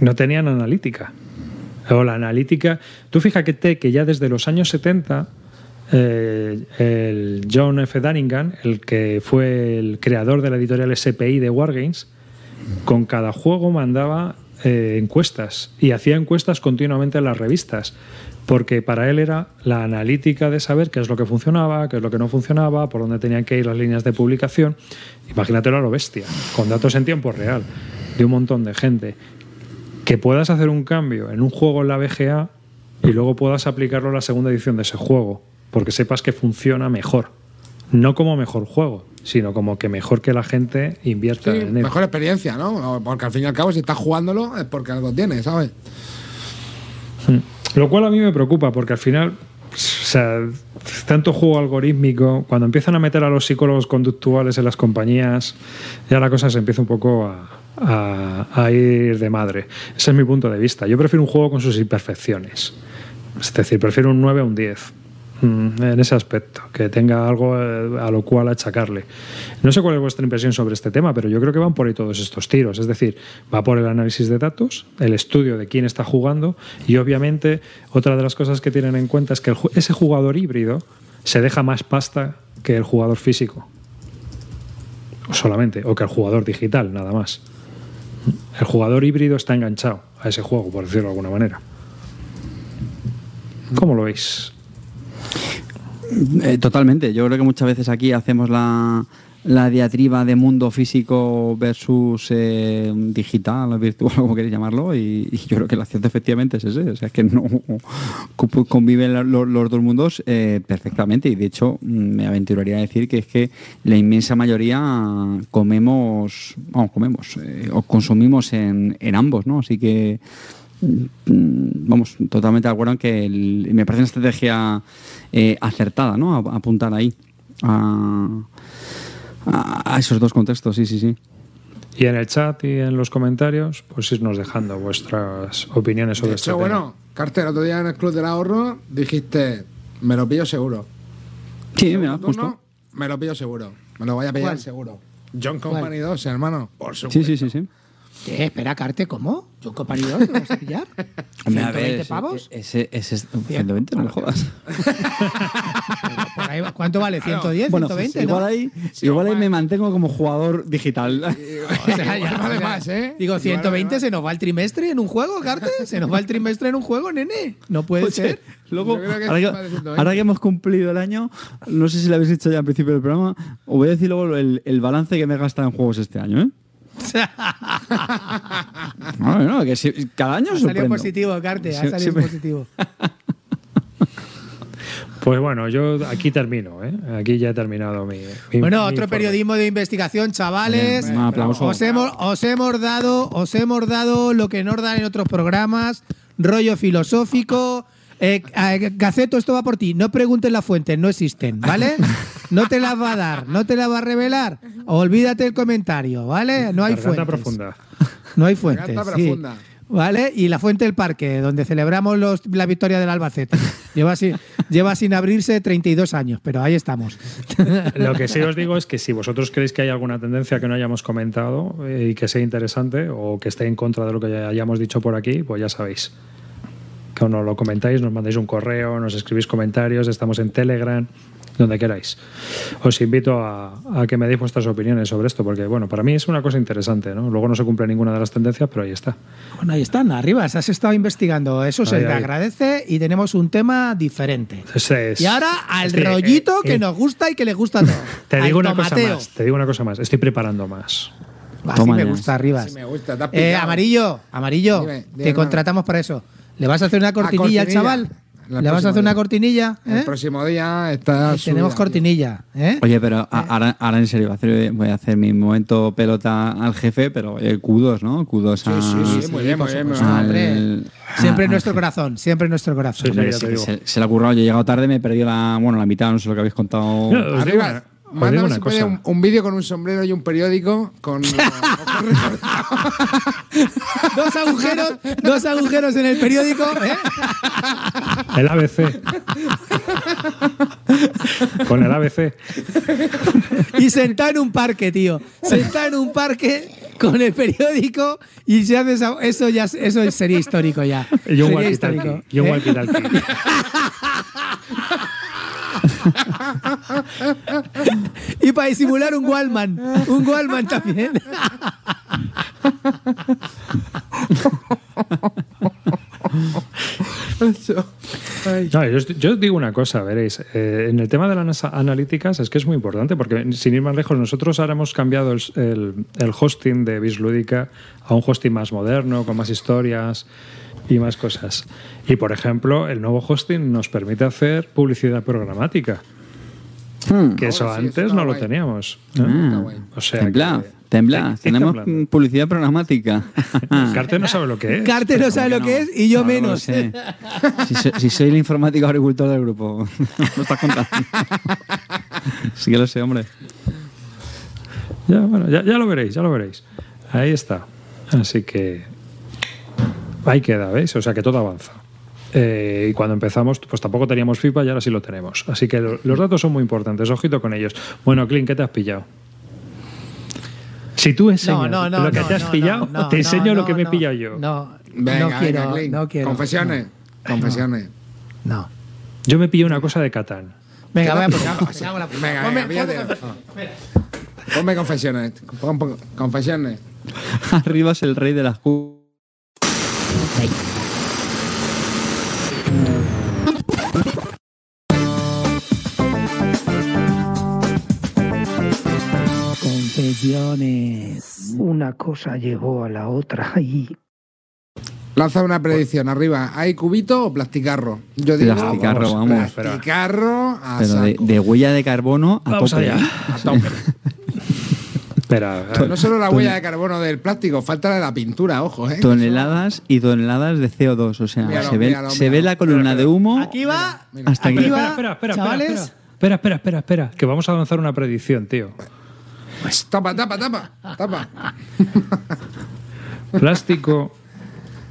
No tenían analítica. O la analítica. Tú fíjate que ya desde los años 70, eh, el John F. Dunningham, el que fue el creador de la editorial SPI de Wargames, con cada juego mandaba eh, encuestas y hacía encuestas continuamente en las revistas, porque para él era la analítica de saber qué es lo que funcionaba, qué es lo que no funcionaba, por dónde tenían que ir las líneas de publicación. Imagínatelo a lo bestia, con datos en tiempo real, de un montón de gente. Que puedas hacer un cambio en un juego en la BGA y luego puedas aplicarlo a la segunda edición de ese juego, porque sepas que funciona mejor. No como mejor juego, sino como que mejor que la gente invierta Sí, en él. mejor experiencia, ¿no? Porque al fin y al cabo, si estás jugándolo, es porque algo tiene, ¿sabes? Lo cual a mí me preocupa, porque al final, tanto juego algorítmico, cuando empiezan a meter a los psicólogos conductuales en las compañías, ya la cosa se empieza un poco a, a- a ir de madre. Ese es mi punto de vista. Yo prefiero un juego con sus imperfecciones. Es decir, prefiero un 9 a un 10. Mm, En ese aspecto, que tenga algo eh, a lo cual achacarle. No sé cuál es vuestra impresión sobre este tema, pero yo creo que van por ahí todos estos tiros. Es decir, va por el análisis de datos, el estudio de quién está jugando y obviamente otra de las cosas que tienen en cuenta es que ese jugador híbrido se deja más pasta que el jugador físico. Solamente, o que el jugador digital, nada más. El jugador híbrido está enganchado a ese juego, por decirlo de alguna manera. ¿Cómo lo veis? Eh, totalmente. Yo creo que muchas veces aquí hacemos la, la diatriba de mundo físico versus eh, digital, virtual, como queréis llamarlo, y, yo creo que la ciencia efectivamente es ese. O sea, es que no co- conviven los, dos mundos eh, perfectamente. Y de hecho, mm, me aventuraría a decir que es que la inmensa mayoría comemos, vamos, comemos, o consumimos en, en ambos, ¿no? Así que. Mm, vamos, totalmente de acuerdo en que el- me parece una estrategia eh, acertada, ¿no? A- apuntar ahí a, esos dos contextos, sí, sí, sí. Y en el chat y en los comentarios, pues irnos dejando vuestras opiniones sobre este tema. bueno, Carter, otro día en el Club del Ahorro dijiste, me lo pillo seguro. Sí, Tú justo. me lo pillo seguro. Me lo voy a pillar ¿Cuál? seguro. John Company 2, hermano. Por Sí, supuesto. sí, sí, sí. ¿Qué? Espera, Carte, ¿cómo? ¿Yo Company 2 lo vas a pillar? Hombre, a ¿120 ver, ese- pavos? Ese, ese es 120, no me jodas. Por ahí va- ¿Cuánto vale? ¿110? Bueno, ¿120? igual ¿no? ahí, igual ahí me mantengo como jugador digital. O sea, ya, Igual vale más, ¿eh? Digo, Igual 120 vale se nos va el trimestre en un juego, Carte. Se nos va el trimestre en un juego, nene. No puede ser. Luego, Yo creo que ahora, es que, más de 120. ahora que hemos cumplido el año, no sé si lo habéis dicho ya al principio del programa, os voy a decir luego el, el balance que me he gastado en juegos este año, ¿eh? No, no, que si- cada año Ha salido sorprendo. positivo, Carte. Ha salido siempre- positivo. Pues bueno, yo aquí termino, ¿eh? Aquí ya he terminado mi. mi- Bueno, mi otro informe. periodismo de investigación, chavales. Bien, un aplauso. Os hemos, os hemos dado, os hemos dado lo que nos dan en otros programas, rollo filosófico. Eh, Gaceto, esto va por ti. No preguntes las fuentes, no existen, ¿vale? No te las va a dar, no te las va a revelar. Olvídate el comentario, ¿vale? No hay fuentes. profunda. No hay fuentes. Sí. profunda. ¿Vale? Y la Fuente del Parque, donde celebramos los- la victoria del Albacete. Lleva, sin, lleva sin abrirse 32 años, pero ahí estamos. Lo que sí os digo es que si vosotros creéis que hay alguna tendencia que no hayamos comentado eh, y que sea interesante o que esté en contra de lo que ya hayamos dicho por aquí, pues ya sabéis. Que nos lo comentáis, nos mandáis un correo, nos escribís comentarios, estamos en Telegram, donde queráis. Os invito a, a que me deis vuestras opiniones sobre esto, porque bueno, para mí es una cosa interesante, ¿no? Luego no se cumple ninguna de las tendencias, pero ahí está. Bueno, ahí están, arriba, has estado investigando. Eso se Ahí, te ahí. agradece y tenemos un tema diferente. Es- Y ahora al Estoy- rollito eh, que eh, nos gusta y que le gusta a todos. Te Al digo una cosa más, te digo una cosa más. Estoy preparando más. Así me gusta, arriba. Sí me gusta, te has Eh, amarillo, amarillo, Dime, dime, te contratamos para eso. ¿Le vas a hacer una cortinilla al chaval? ¿Le vas a hacer una cortinilla? El ¿eh? próximo día está. Tenemos cortinilla. ¿eh? Oye, pero a- ahora, ahora en serio, voy a, hacer, voy a hacer mi momento pelota al jefe, pero eh, kudos, ¿no? Kudos a, Sí, sí, sí, muy bien, muy bien. muy al- Siempre en nuestro corazón, siempre en nuestro corazón. Sí, sí se, se le ha currado. Yo he llegado tarde, me he perdido la, bueno, la mitad, no sé lo que habéis contado. Arriba, mándame una si cosa. un, un vídeo con un sombrero y un periódico con. Dos agujeros, dos agujeros en el periódico. ¿eh? El ABC. Con el ABC. Y sentado en un parque, tío. Sentado en un parque con el periódico y se hace esa- eso ya eso sería histórico ya. Y un Sería histórico. walkie-talkie. Y un ¿eh? Y para disimular un Wallman. Un Wallman también. No, yo, os- yo digo una cosa, veréis. eh, en el tema de las analíticas es que es muy importante porque, sin ir más lejos, nosotros ahora hemos cambiado el, el- el hosting de Bislúdica a un hosting más moderno, con más historias y más cosas. Y, por ejemplo, el nuevo hosting nos permite hacer publicidad programática, Hmm. que eso Ahora sí, eso antes no lo teníamos. ¿no? Ah. O sea, temblad, que- temblad. Tenemos temblando. publicidad programática. Carte no sabe lo que es. Carte no sabe lo que es y yo No, menos. Si, so- si soy el informático agricultor del grupo, lo estás contando. sí que lo sé, hombre. Ya, bueno, ya, ya lo veréis, ya lo veréis. Ahí está. Así que ahí queda, ¿veis? O sea que todo avanza. Eh, y cuando empezamos, pues tampoco teníamos FIFA y ahora sí lo tenemos. Así que lo- los datos son muy importantes, ojito con ellos. Bueno, Clint, ¿qué te has pillado? Si tú enseñas No, no, no. lo que no, te has no, pillado, no, te no, enseño lo no, que me he pillado yo. No, Venga, no venga, quiero, Clint. no quiero. Confesiones. Confesiones. No. Yo me pillé una cosa de Catán. Venga, voy a la- Venga, Ponme- venga, ponme- píllate. Ponme confesiones. Pon- pon- confesiones. Arriba es el rey de las cu. Confesiones. Una cosa llegó a la otra y. Lanza una predicción arriba. ¿Hay cubito o plasticarro? Yo digo Plasticarro, vamos. plasticarro a Pero de, saco. de huella de carbono a Vamos tope. allá. A tope. Espera, No solo la huella de carbono del plástico, falta la de la pintura, ojo, ¿eh? Toneladas y toneladas de CO2. O sea, Míralo, se, ve, míralo, se ve la columna de humo Aquí va. hasta aquí aquí. va, espera, espera, espera, chavales. espera, espera, espera, espera, espera, que vamos a lanzar una predicción, tío. Pues tapa, tapa, tapa. Tapa. Plástico.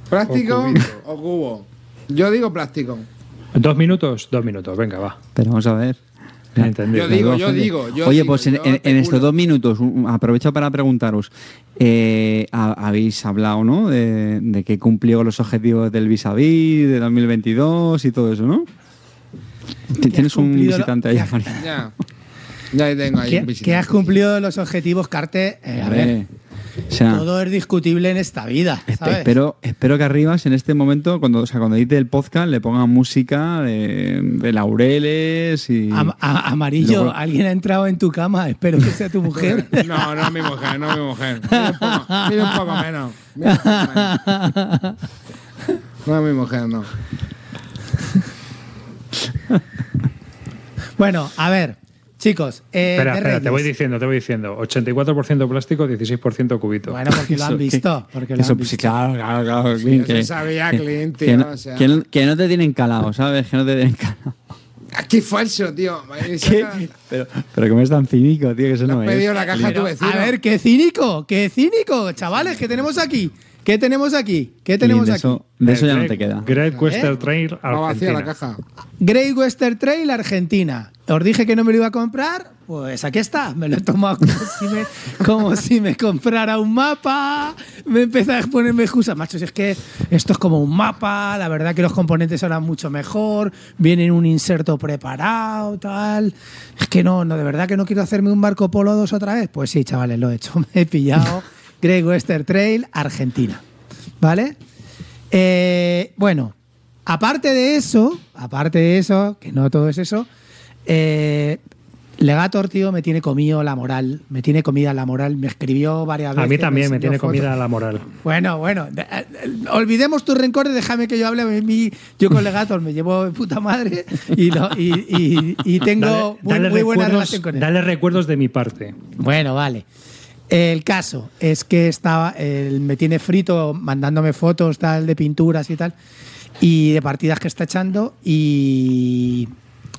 ¿Plástico O o cubo? Yo digo plástico. Dos minutos, dos minutos, venga, va. Pero vamos a ver. Yo digo, yo digo, yo Oye, pues en, estos dos minutos, un- aprovecho para preguntaros. eh, ha- habéis hablado, ¿no? De, de que cumplió los objetivos del vis a vis, de 2022 y todo eso, ¿no? Ti- Tienes un cumplido lo- visitante ahí, ya-. Ya. Ya ahí tengo ahí un Que, visitante. que has cumplido los objetivos, Carte. Eh, a ver, O sea, todo es discutible en esta vida. espero, espero que Arribas en este momento, cuando, o sea, cuando edite el podcast, le pongan música de, de laureles y. Am- a- amarillo, Luego- alguien ha entrado en tu cama. Espero que sea tu mujer. No, no es mi mujer, no es mi mujer. Mide un poco, un poco menos. Mide un poco menos. No es mi mujer, no. bueno, a ver, chicos. eh, Espera, espera, te voy diciendo, te voy diciendo. 84% plástico, 16% cubito. Bueno, porque lo han que- visto. Porque lo Eso, han pues, sí, visto. claro, claro, claro. Clint, que- sabía que- Clint, que tío, no- o sea. que no- que no te tienen calado, ¿sabes? Que no te tienen calado. Ah, ¡Qué falso, tío! ¿Qué? Pero, pero que me es tan cínico, tío, que eso Le no has es. pedido la caja a tu vecino. a ver, qué cínico, qué cínico, chavales, ¿qué tenemos aquí? ¿Qué tenemos aquí? ¿Qué tenemos de aquí? eso, de eso ya no Great- te queda. Great Western ¿Eh? Trail, Va vacía la Argentina. caja. Great Western Trail, Argentina. Os dije que no me lo iba a comprar, pues aquí está. Me lo he tomado como si me, comprara un mapa. Me empezó a ponerme excusas, macho. Si es que esto es como un mapa, la verdad que los componentes eran mucho mejor, vienen un inserto preparado, tal. Es que no, no, de verdad que no quiero hacerme un Marco Polo 2 otra vez. Pues sí, chavales, lo he hecho. Me he pillado Great Western Trail, Argentina. ¿Vale? Eh, bueno, aparte de eso, aparte de eso, que no todo es eso, eh, Legator, tío, me tiene comido la moral. Me tiene comida la moral. Me escribió varias veces. A mí también me tiene fotos. comida la moral. Bueno, bueno, eh, eh, olvidemos tu rencor y déjame que yo hable mí. Yo con Legator me llevo de puta madre y, lo- y, y- y tengo Dale- muy, dale muy buena relación con él. Dale recuerdos de mi parte. Bueno, vale. El caso es que estaba, él me tiene frito mandándome fotos tal de pinturas y tal y de partidas que está echando y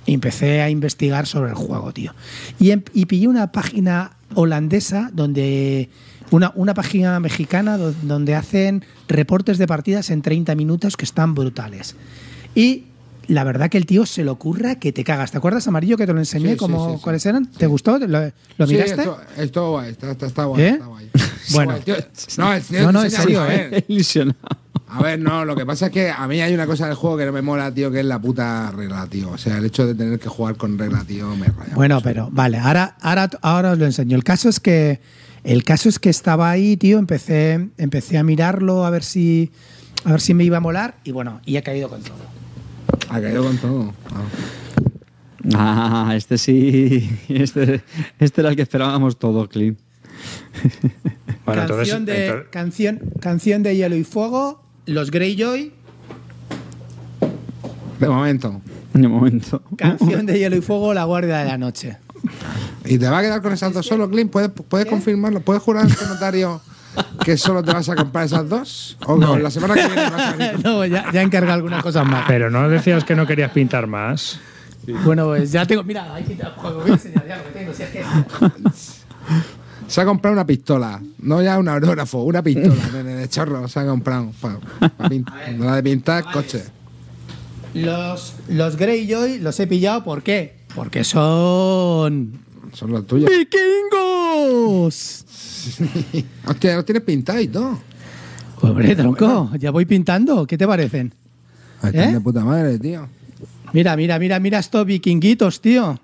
y empecé a investigar sobre el juego, tío. Y, em- y pillé una página holandesa donde una, una página mexicana do- donde hacen reportes de partidas en 30 minutos que están brutales. Y la verdad que el tío se lo ocurra que te cagas. ¿Te acuerdas, Amarillo, que te lo enseñé? Sí, sí, como, sí, sí. ¿Cuáles eran? ¿Te gustó? ¿Lo, lo Sí, miraste? esto, esto guay, está, está, está guay. ¿Eh? está guay. Bueno. El tío- no, el tío No, no, en serio, ver, ¿eh? Ilusionado. A ver, no, lo que pasa es que a mí hay una cosa del juego que no me mola, tío, que es la puta regla, tío. O sea, el hecho de tener que jugar con regla, tío, me raya. Bueno, pero vale, ahora, ahora, ahora os lo enseño. El caso es que el caso es que estaba ahí, tío, empecé, empecé a mirarlo a ver si a ver si me iba a molar y bueno, y he caído con todo. Ha caído con todo. Ah. Ah, este sí. Este, este era el que esperábamos todos, Clint. Bueno, entonces- canción, de, entonces- canción, canción de Hielo y Fuego, Los Greyjoy, De momento. De momento. canción de Hielo y Fuego, La Guardia de la Noche. ¿Y te va a quedar con esas dos solo, Clint? ¿Puedes, puedes confirmarlo? ¿Puedes jurar ante notario que solo te vas a comprar esas dos? ¿O No. la semana que viene vas a venir? no, ya, ya he encargado algunas cosas más. Pero no decías que no querías pintar más. Bueno, pues ya tengo. Mira, ahí juego. Voy a enseñar ya lo que tengo. Si es que. Se ha comprado una pistola, no ya un aerógrafo, una pistola de chorro. Se ha comprado. La de pintar coche. Los, los Greyjoy los he pillado, ¿por qué? Porque son. Son los tuyos. ¡Vikingos! Hostia, los tienes pintados y todo. Hombre, tronco, ya voy pintando. ¿Qué te parecen? Están ¿Eh? de puta madre, tío. Mira, mira, mira, mira estos vikinguitos, tío.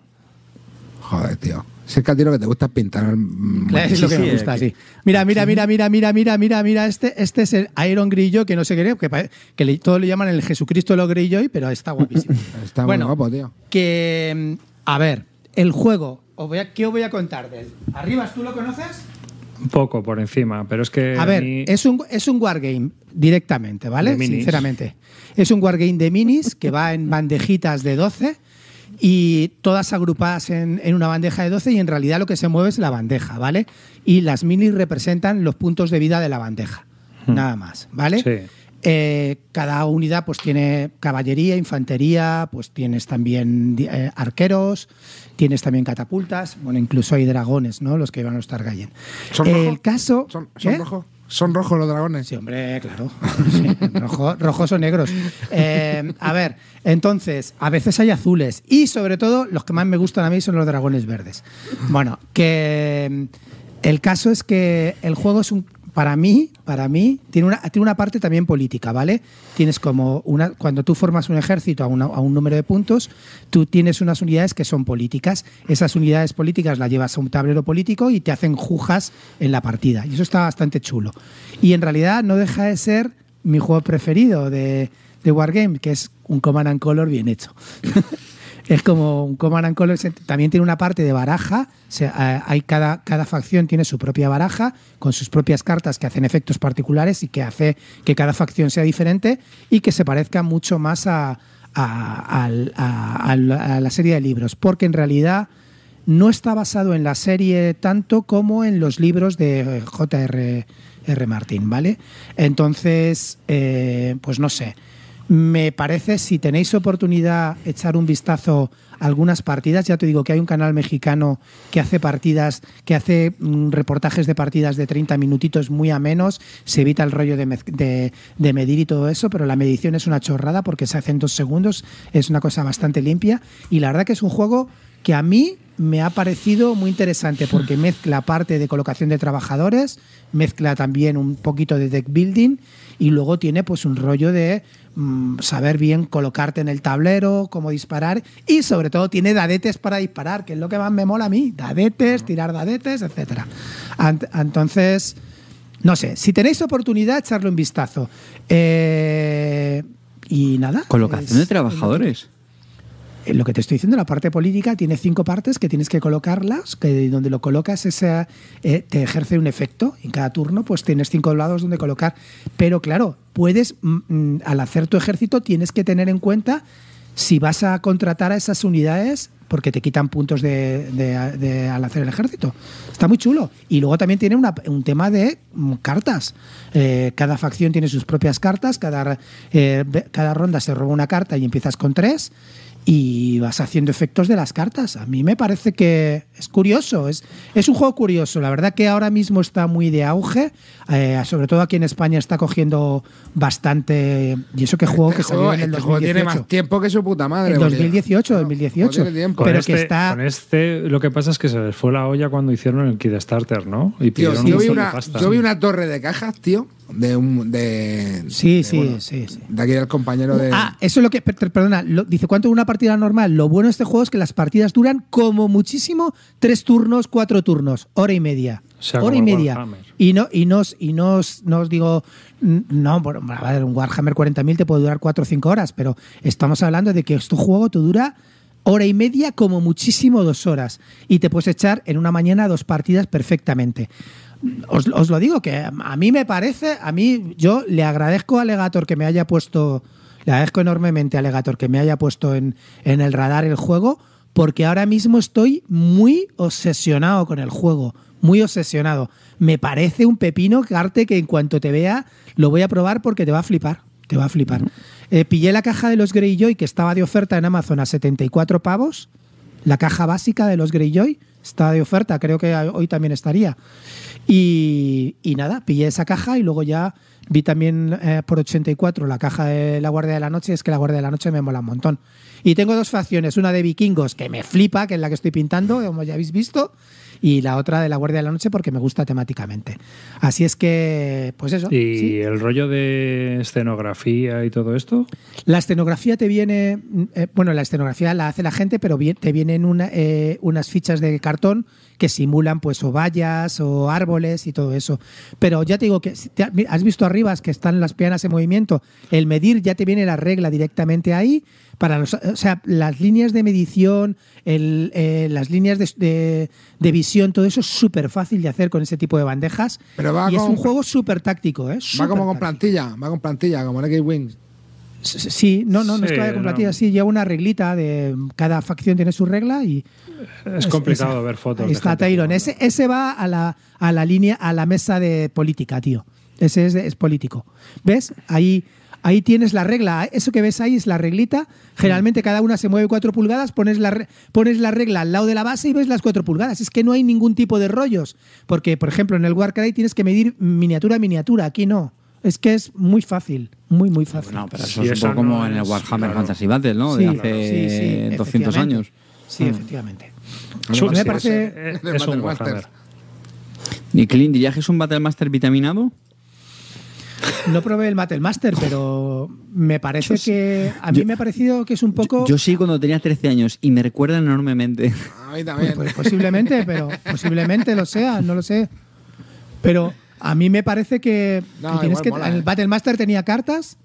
Joder, tío. Si es que a ti lo que te gusta es pintar. mm, Claro, es lo que sí, me gusta, que- sí. Mira, mira, mira, mira, mira, mira, mira, mira. Este, este es el Iron Greyjoy, que no sé qué, que, que le, todos le llaman el Jesucristo de los pero está guapísimo. Está Bueno, muy guapo, tío. que, mm, a ver, el juego, os voy a- ¿qué os voy a contar de él? ¿Arribas tú lo conoces? Un poco por encima, pero es que. A ver, mí- es un, es un wargame directamente, ¿vale? De. Sinceramente. Es un wargame de minis que va en bandejitas de 12 y todas agrupadas en, en una bandeja de 12 y en realidad lo que se mueve es la bandeja, ¿vale? Y las minis representan los puntos de vida de la bandeja, nada más, ¿vale? Sí. Eh, cada unidad pues tiene caballería, infantería, pues tienes también eh, arqueros, tienes también catapultas, bueno, incluso hay dragones, ¿no? Los que van a los Targaryen. ¿Son El rojos? caso... ¿Son, son ¿Qué? ¿Son rojos los dragones? Sí, hombre, claro. Rojos o negros. Eh, a ver, entonces, a veces hay azules. Y sobre todo, los que más me gustan a mí son los dragones verdes. Bueno, que mm, el caso es que el juego es un. Para mí, para mí, tiene una, tiene una parte también política, ¿vale? Tienes como una. Cuando tú formas un ejército a, una- a un número de puntos, tú tienes unas unidades que son políticas. Esas unidades políticas las llevas a un tablero político y te hacen jujas en la partida. Y eso está bastante chulo. Y en realidad no deja de ser mi juego preferido de, de Wargame, que es un Command and Color bien hecho. es como un Command and Color, también tiene una parte de baraja, eh, hay cada, cada facción tiene su propia baraja, con sus propias cartas que hacen efectos particulares y que hace que cada facción sea diferente y que se parezca mucho más a, a- a- a la- serie de libros, porque en realidad no está basado en la serie tanto como en los libros de J.R. R. Martin, ¿vale? Entonces, eh, pues no sé. Me parece, si tenéis oportunidad, echar un vistazo a algunas partidas. Ya te digo que hay un canal mexicano que hace partidas, que hace mm, reportajes de partidas de 30 minutitos muy a menos. Se evita el rollo de, de medir y todo eso, pero la medición es una chorrada porque se hace en dos segundos. Es una cosa bastante limpia. Y la verdad que es un juego que a mí me ha parecido muy interesante porque mezcla parte de colocación de trabajadores, mezcla también un poquito de deck building y luego tiene pues un rollo de mm, saber bien colocarte en el tablero, cómo disparar y sobre todo tiene dadetes para disparar, que es lo que más me mola a mí, dadetes, tirar dadetes, etcétera. Ant- Entonces, no sé, si tenéis oportunidad, echarle un vistazo. Eh, y nada. Colocación es- de trabajadores. Eh, lo que te estoy diciendo, la parte política tiene cinco partes que tienes que colocarlas, que donde lo colocas ese, eh, te ejerce un efecto. En cada turno, pues tienes cinco lados donde colocar. Pero claro, puedes, mm, mm, al hacer tu ejército, tienes que tener en cuenta si vas a contratar a esas unidades porque te quitan puntos de, de- al hacer el ejército. Está muy chulo. Y luego también tiene una- un tema de mm, cartas. Eh, cada facción tiene sus propias cartas, cada, eh, cada ronda se roba una carta y empiezas con tres y vas haciendo efectos de las cartas. A mí me parece que es curioso, es, es un juego curioso. La verdad que ahora mismo está muy de auge, eh, sobre todo aquí en España está cogiendo bastante... Y eso que juego que Este salió juego, en el este juego tiene 2018. más tiempo que su puta madre. En porque- 2018, no, 2018. no tiene tiempo. Con Pero este, que está- con este, lo que pasa es que se les fue la olla cuando hicieron el Kickstarter, ¿no? Y Tío, pidieron yo, vi una, pasta. yo vi una torre de cajas, tío, de un. De, Sí, de, sí, bueno, sí, sí. De aquí del compañero de. Ah, eso es lo que. per- per- Perdona, lo- dice cuánto una partida normal. Lo bueno de este juego es que las partidas duran como muchísimo tres turnos, cuatro turnos, hora y media. O sea, hora y media. Warhammer. Y no, y no, os- y no, os- no os digo. No, bueno, a ver, un Warhammer 40.000 te puede durar cuatro o cinco horas, pero estamos hablando de que este juego te dura hora y media, como muchísimo dos horas. Y te puedes echar en una mañana dos partidas perfectamente. Os, os lo digo que a mí me parece, a mí yo le agradezco a Legator que me haya puesto, le agradezco enormemente a Legator que me haya puesto en, en el radar el juego, porque ahora mismo estoy muy obsesionado con el juego, muy obsesionado. Me parece un pepino carte que en cuanto te vea lo voy a probar porque te va a flipar, te va a flipar. Eh, pillé la caja de los Greyjoy que estaba de oferta en Amazon a 74 pavos, la caja básica de los Greyjoy está de oferta, creo que hoy también estaría. Y, y nada, pillé esa caja y luego ya vi también eh, por 84 la caja de la Guardia de la Noche. Es que la Guardia de la Noche me mola un montón. Y tengo dos facciones, una de vikingos que me flipa, que es la que estoy pintando, como ya habéis visto, y la otra de la Guardia de la Noche porque me gusta temáticamente. Así es que, pues eso. ¿Y sí. el rollo de escenografía y todo esto? La escenografía te viene, eh, bueno, la escenografía la hace la gente, pero te vienen una- eh, unas fichas de cartón que simulan pues o vallas o árboles y todo eso. Pero ya te digo que si has visto arriba que están las pianas en movimiento, el medir ya te viene la regla directamente ahí. Para los- o sea, las líneas de medición, el, eh, las líneas de, de- de visión, todo eso es súper fácil de hacer con ese tipo de bandejas. Pero va y es un juego súper táctico, ¿eh? va como con táctico. plantilla, va con plantilla, como en X-Wing. Sí, no, no, no es Sí, no. plantilla, sí, lleva una reglita de cada facción tiene su regla y Es complicado esa. ver fotos. Está Tyron. Ese, ese va a la, a la línea, a la mesa de política, tío. Ese es, es político. ¿Ves? Ahí, ahí tienes la regla. Eso que ves ahí es la reglita. Generalmente cada una se mueve cuatro pulgadas, pones la, re- pones la regla al lado de la base y ves las cuatro pulgadas. Es que no hay ningún tipo de rollos. Porque, por ejemplo, en el Warcry tienes que medir miniatura a miniatura. Aquí no. Es que es muy fácil. Muy, muy fácil. No, pero Sí, eso es un eso poco como en el Warhammer claro. Fantasy Battle, ¿no? Sí, de claro. hace Sí, sí, 200 efectivamente. años. Sí, efectivamente. Es A un- mí me sí, parece- es- es, El es un Battle Warhammer. ¿Y Clint, dirías que es un Battle Master vitaminado? No probé el Battle Master, pero me parece que. A mí yo- me ha parecido que es un poco. Yo sí cuando tenía 13 años y me recuerdan enormemente. A mí también. Pues posiblemente, pero posiblemente lo sea, no lo sé. Pero a mí me parece que, No, que tienes igual que. mola, el ¿eh? Battle Master tenía cartas.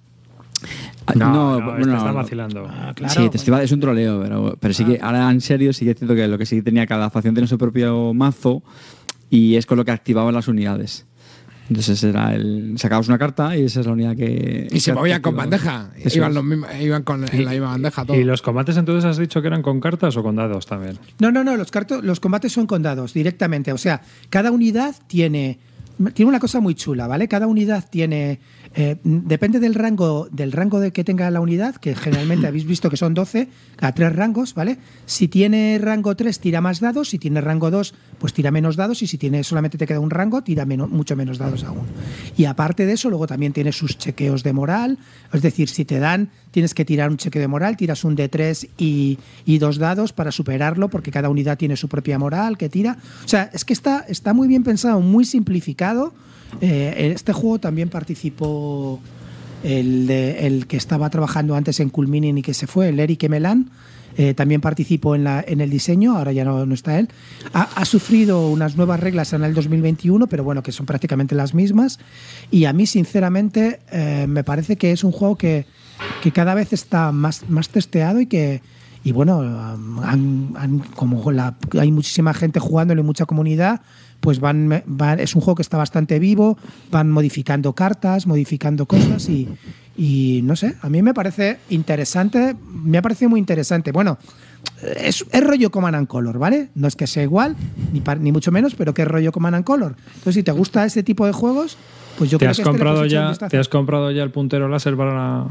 Ah, No, no, bueno, este está no. vacilando. Ah, claro. sí, te estoy- es un troleo, pero, pero sí que ahora en serio sí que es cierto que lo que sí tenía cada facción tenía su propio mazo y es con lo que activaban las unidades. Entonces era el. Sacabas una carta y esa es la unidad que. Y se movían con bandeja. Eso Iban, los mismos- iban con en la misma bandeja todo. ¿Y los combates entonces has dicho que eran con cartas o con dados también? No, no, no, los, los combates son con dados directamente. O sea, cada unidad tiene, tiene una cosa muy chula, ¿vale? Cada unidad tiene. Eh, depende del rango, del rango de que tenga la unidad, que generalmente habéis visto que son 12, a tres rangos, ¿vale? Si tiene rango 3, tira más dados, si tiene rango 2, pues tira menos dados, y si tiene solamente te queda un rango, tira menos, mucho menos dados aún. Y aparte de eso, luego también tiene sus chequeos de moral, es decir, si te dan, tienes que tirar un cheque de moral, tiras un D3 y, y dos dados para superarlo, porque cada unidad tiene su propia moral que tira. O sea, es que está, está muy bien pensado, muy simplificado. Eh, en este juego también participó el, de- el que estaba trabajando antes en Culminin y que se fue, el Eric Emelán. eh, también participó en, la, en el diseño, ahora ya no, no está él. Ha, sufrido unas nuevas reglas en el 2021, pero bueno, que son prácticamente las mismas. Y a mí, sinceramente, eh, me parece que es un juego que, que cada vez está más, más testeado y que, y bueno, como la- hay muchísima gente jugándole, mucha comunidad, pues van, van- es un juego que está bastante vivo, van modificando cartas, modificando cosas y, y no sé, a mí me parece interesante, me ha parecido muy interesante. Bueno, es, es rollo Command and Color, ¿vale? No es que sea igual, ni, par- ni mucho menos, pero que es rollo Command and Color. Entonces, si te gusta este tipo de juegos, pues yo ¿Te creo has, que este comprado un ya. ¿Te has comprado ya el puntero láser para la...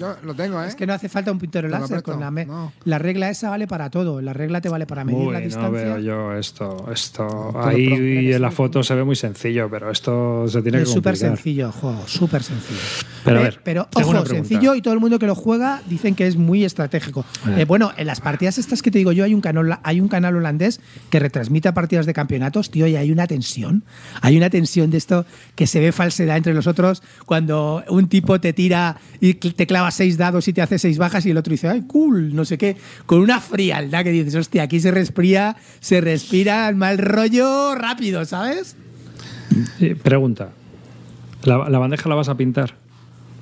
Yo lo tengo, ¿eh? Es que no hace falta un puntero Te láser. Con la, me- no. la regla esa vale para todo. La regla te vale para medir Uy, la no distancia. veo yo esto. esto Ahí en la foto se ve muy sencillo, pero esto se tiene que es súper complicar. sencillo juego, súper sencillo. Pero a Eh, ver, pero ojo, sencillo y todo el mundo que lo juega dicen que es muy estratégico. Eh. Eh, bueno, en las partidas estas que te digo yo, hay un canal, hay un canal holandés que retransmite partidas de campeonatos, tío, y hay una tensión. Hay una tensión de esto que se ve falsedad entre los otros cuando un tipo te tira y te clava seis dados y te hace seis bajas y el otro dice, ay, cool, no sé qué, con una frialdad que dices, hostia, aquí se respira, se respira el mal rollo rápido, ¿sabes? Sí, pregunta. ¿La, la bandeja la vas a pintar?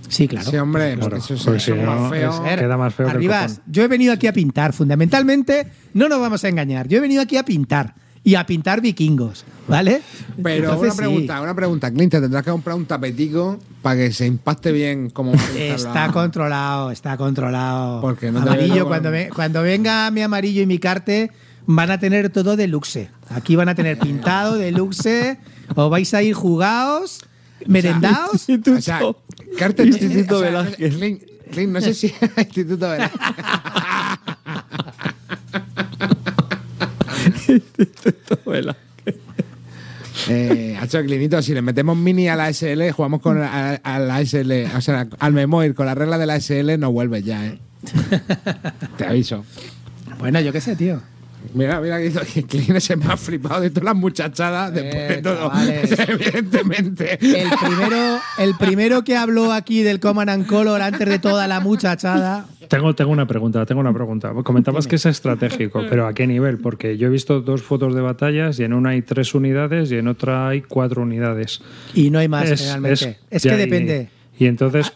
Sí, claro. Sí, hombre, Claro, eso es, es más feo. queda más feo que el yo he venido aquí a pintar. Fundamentalmente, no nos vamos a engañar. Yo he venido aquí a pintar. Y a pintar vikingos, ¿vale? Pero Entonces, una sí, pregunta, una pregunta, Clint, te tendrás que comprar un tapetico para que se impacte bien como Está la- controlado, está controlado. Porque no amarillo, cuando, ve- cuando venga mi amarillo y mi carte, van a tener todo deluxe. Aquí van a tener pintado deluxe. Os vais a ir jugados, merendados. O sea, Carter, Instituto o sea, Velázquez. Clint, Clint, no sé si Instituto Velázquez. Eh, hacho, Clinito, si le metemos mini a la SL, jugamos con a, a la SL, o sea, al Memoir con la regla de la SL, no vuelves ya, ¿eh? Te aviso. Bueno, yo qué sé, tío. Mira, mira que que Clint es el más flipado de todas las muchachadas después de Eh, todo. chavales. Evidentemente. El primero, el primero que habló aquí del Command and Color antes de toda la muchachada. Tengo, tengo una pregunta, tengo una pregunta. Comentabas que es estratégico, pero ¿a qué nivel? Porque yo he visto dos fotos de batallas y en una hay tres unidades y en otra hay cuatro unidades. Y no hay más, realmente. Es, ya, que y- depende. Y, entonces,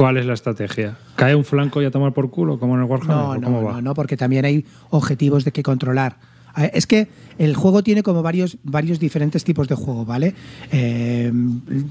¿cuál es la estrategia? ¿Cae un flanco y a tomar por culo, como en el Warhammer? No, ¿O no, ¿Cómo va? no, no, porque también hay objetivos de que controlar. A ver, Es que el juego tiene como varios, varios diferentes tipos de juego, ¿vale? Eh,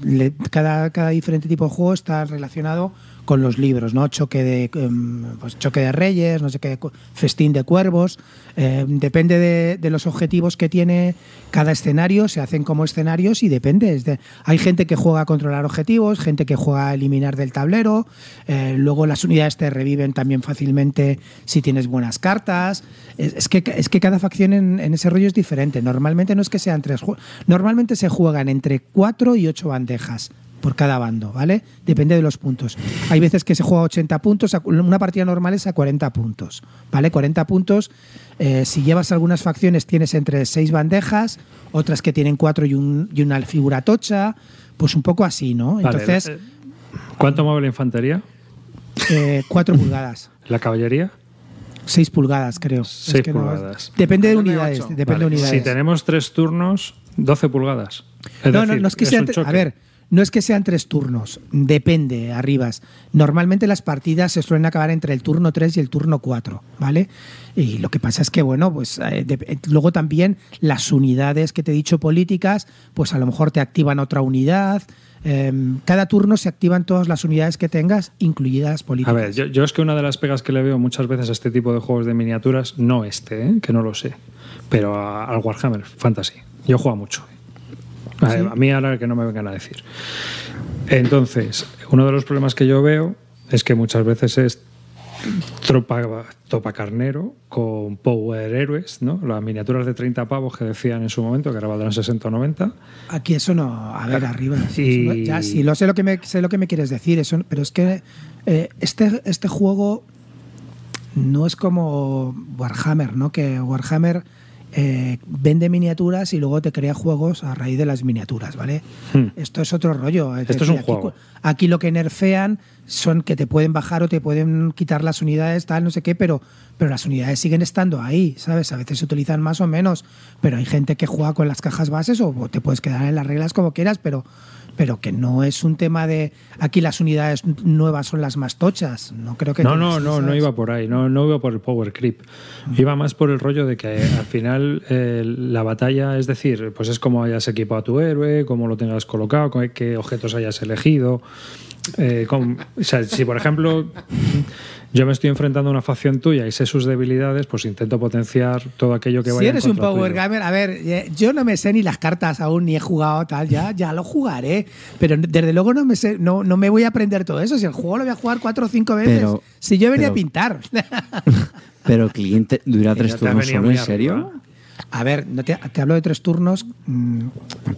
le- cada, cada diferente tipo de juego está relacionado con los libros, ¿no? Choque de, em, pues, choque de reyes, no sé qué, festín de cuervos. Eh, depende de, los objetivos que tiene cada escenario, se hacen como escenarios y depende. de- hay gente que juega a controlar objetivos, gente que juega a eliminar del tablero. eh, luego las unidades te reviven también fácilmente si tienes buenas cartas. Es, que, es que cada facción en, en ese rollo es diferente. Normalmente no es que sean tres. Normalmente se juegan entre cuatro y ocho bandejas por cada bando, ¿vale? Depende de los puntos. Hay veces que se juega a 80 puntos, a- una partida normal es a 40 puntos, ¿vale? 40 puntos, eh, si llevas algunas facciones tienes entre 6 bandejas, otras que tienen 4 y, un- y una figura tocha, pues un poco así, ¿no? Vale, Entonces, eh, ¿Cuánto mueve la infantería? 4 pulgadas, ¿La caballería? 6 pulgadas creo. Es Seis que no- pulgadas. depende de unidades, depende Vale, de unidades. Si tenemos tres turnos, 12 pulgadas. Es no, decir, no, no es que es choque. A ver, no es que sean tres turnos. Depende, arribas. Normalmente las partidas se suelen acabar entre el turno 3 y el turno 4, ¿vale? Y lo que pasa es que, bueno, pues eh, de- eh, luego también las unidades que te he dicho políticas, pues a lo mejor te activan otra unidad. Eh, cada turno se activan todas las unidades que tengas, incluidas A políticas. ver, yo, yo es que una de las pegas que le veo muchas veces a este tipo de juegos de miniaturas, no este, ¿eh? que no lo sé, pero a- al Warhammer Fantasy. Yo juego mucho. A, a mí ahora que no me vengan a decir. Entonces, uno de los problemas que yo veo es que muchas veces es tropa, topa carnero con power héroes, ¿no? Las miniaturas de 30 pavos que decían en su momento, que ahora valdrán 60 o 90. Aquí eso no, a ver, arriba. Y- Eso Ya sí, lo sé lo que me sé lo que me quieres decir, eso, pero es que eh, este, este juego no es como Warhammer, ¿no? Que Warhammer eh, vende miniaturas y luego te crea juegos a raíz de las miniaturas, ¿vale? Hmm. Esto es otro rollo. es Esto es un aquí, juego. Aquí lo que nerfean son que te pueden bajar o te pueden quitar las unidades, tal, no sé qué, pero, pero las unidades siguen estando ahí, ¿sabes? A veces se utilizan más o menos, pero hay gente que juega con las cajas bases o te puedes quedar en las reglas como quieras, pero, pero que no es un tema de aquí las unidades nuevas son las más tochas. No creo que No, no, no, esas- no iba por ahí, no, no iba por el power creep. Iba más por el rollo de que al final eh, la batalla, es decir, pues es como hayas equipado a tu héroe, cómo lo tengas colocado, qué objetos hayas elegido. eh, con- o sea, si por ejemplo yo me estoy enfrentando a una facción tuya y sé sus debilidades, pues intento potenciar todo aquello que vaya Si en eres un power tuyo. gamer, a ver, eh, yo no me sé ni las cartas aún, ni he jugado tal, ya, ya lo jugaré. Pero desde luego no me sé, no, no me voy a aprender todo eso. Si el juego lo voy a jugar cuatro o cinco veces. Pero- si yo venía pero- a pintar. Pero cliente dura tres turnos solo, ¿en muy serio? arriba. A ver, no te, te hablo de tres turnos. mm,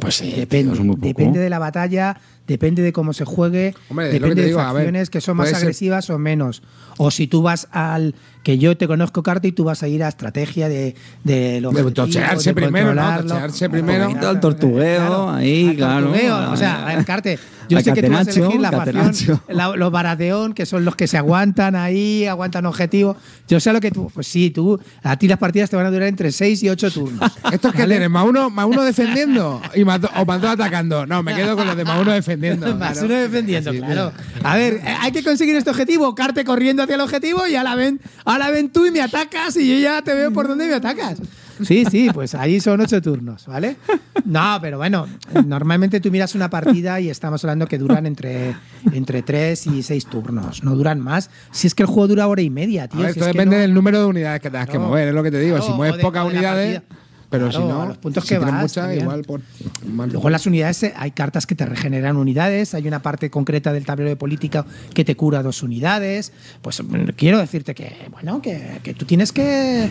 Pues sí, depende, tío, es muy poco. depende de la batalla, depende de cómo se juegue, Hombre, que depende te de digo, a ver, facciones que son más ser- agresivas o menos. O si tú vas al que yo te conozco carta y tú vas a ir a estrategia de, de, los De objetivos, tochearse de primero, ¿no? Tochearse primero. al tortugueo, ahí, claro. tortugueo, o sea, a ver, Carte, yo A sé que tú vas a elegir la facción, la- los barateón, que son los que se aguantan ahí, aguantan objetivo. Yo sé lo que tú, pues sí, tú, a ti las partidas te van a durar entre 6 y 8 turnos. ¿Estos que tienen? ¿Más uno, más uno defendiendo y más o más dos atacando? No, me quedo con los de más uno defendiendo. Más claro. uno defendiendo, Así, claro. A ver, eh, hay que conseguir este objetivo, Carte corriendo hacia el objetivo y ahora ven, ahora ven tú y me atacas y yo ya te veo por dónde me atacas. Sí, sí, pues ahí son ocho turnos, ¿vale? No, pero bueno, normalmente tú miras una partida y estamos hablando que duran entre, entre tres y seis turnos, no duran más. Si es que el juego dura hora y media, A tío. ver, si esto es depende no- del número de unidades que tengas que mover, es lo que te digo. Si mueves pocas la unidades, partida. Pero Claro, si no, los puntos si que vas también. igual por. Luego en las unidades eh, hay cartas que te regeneran unidades, hay una parte concreta del tablero de política que te cura dos unidades. Pues mm, quiero decirte que, bueno, que, que tú tienes que...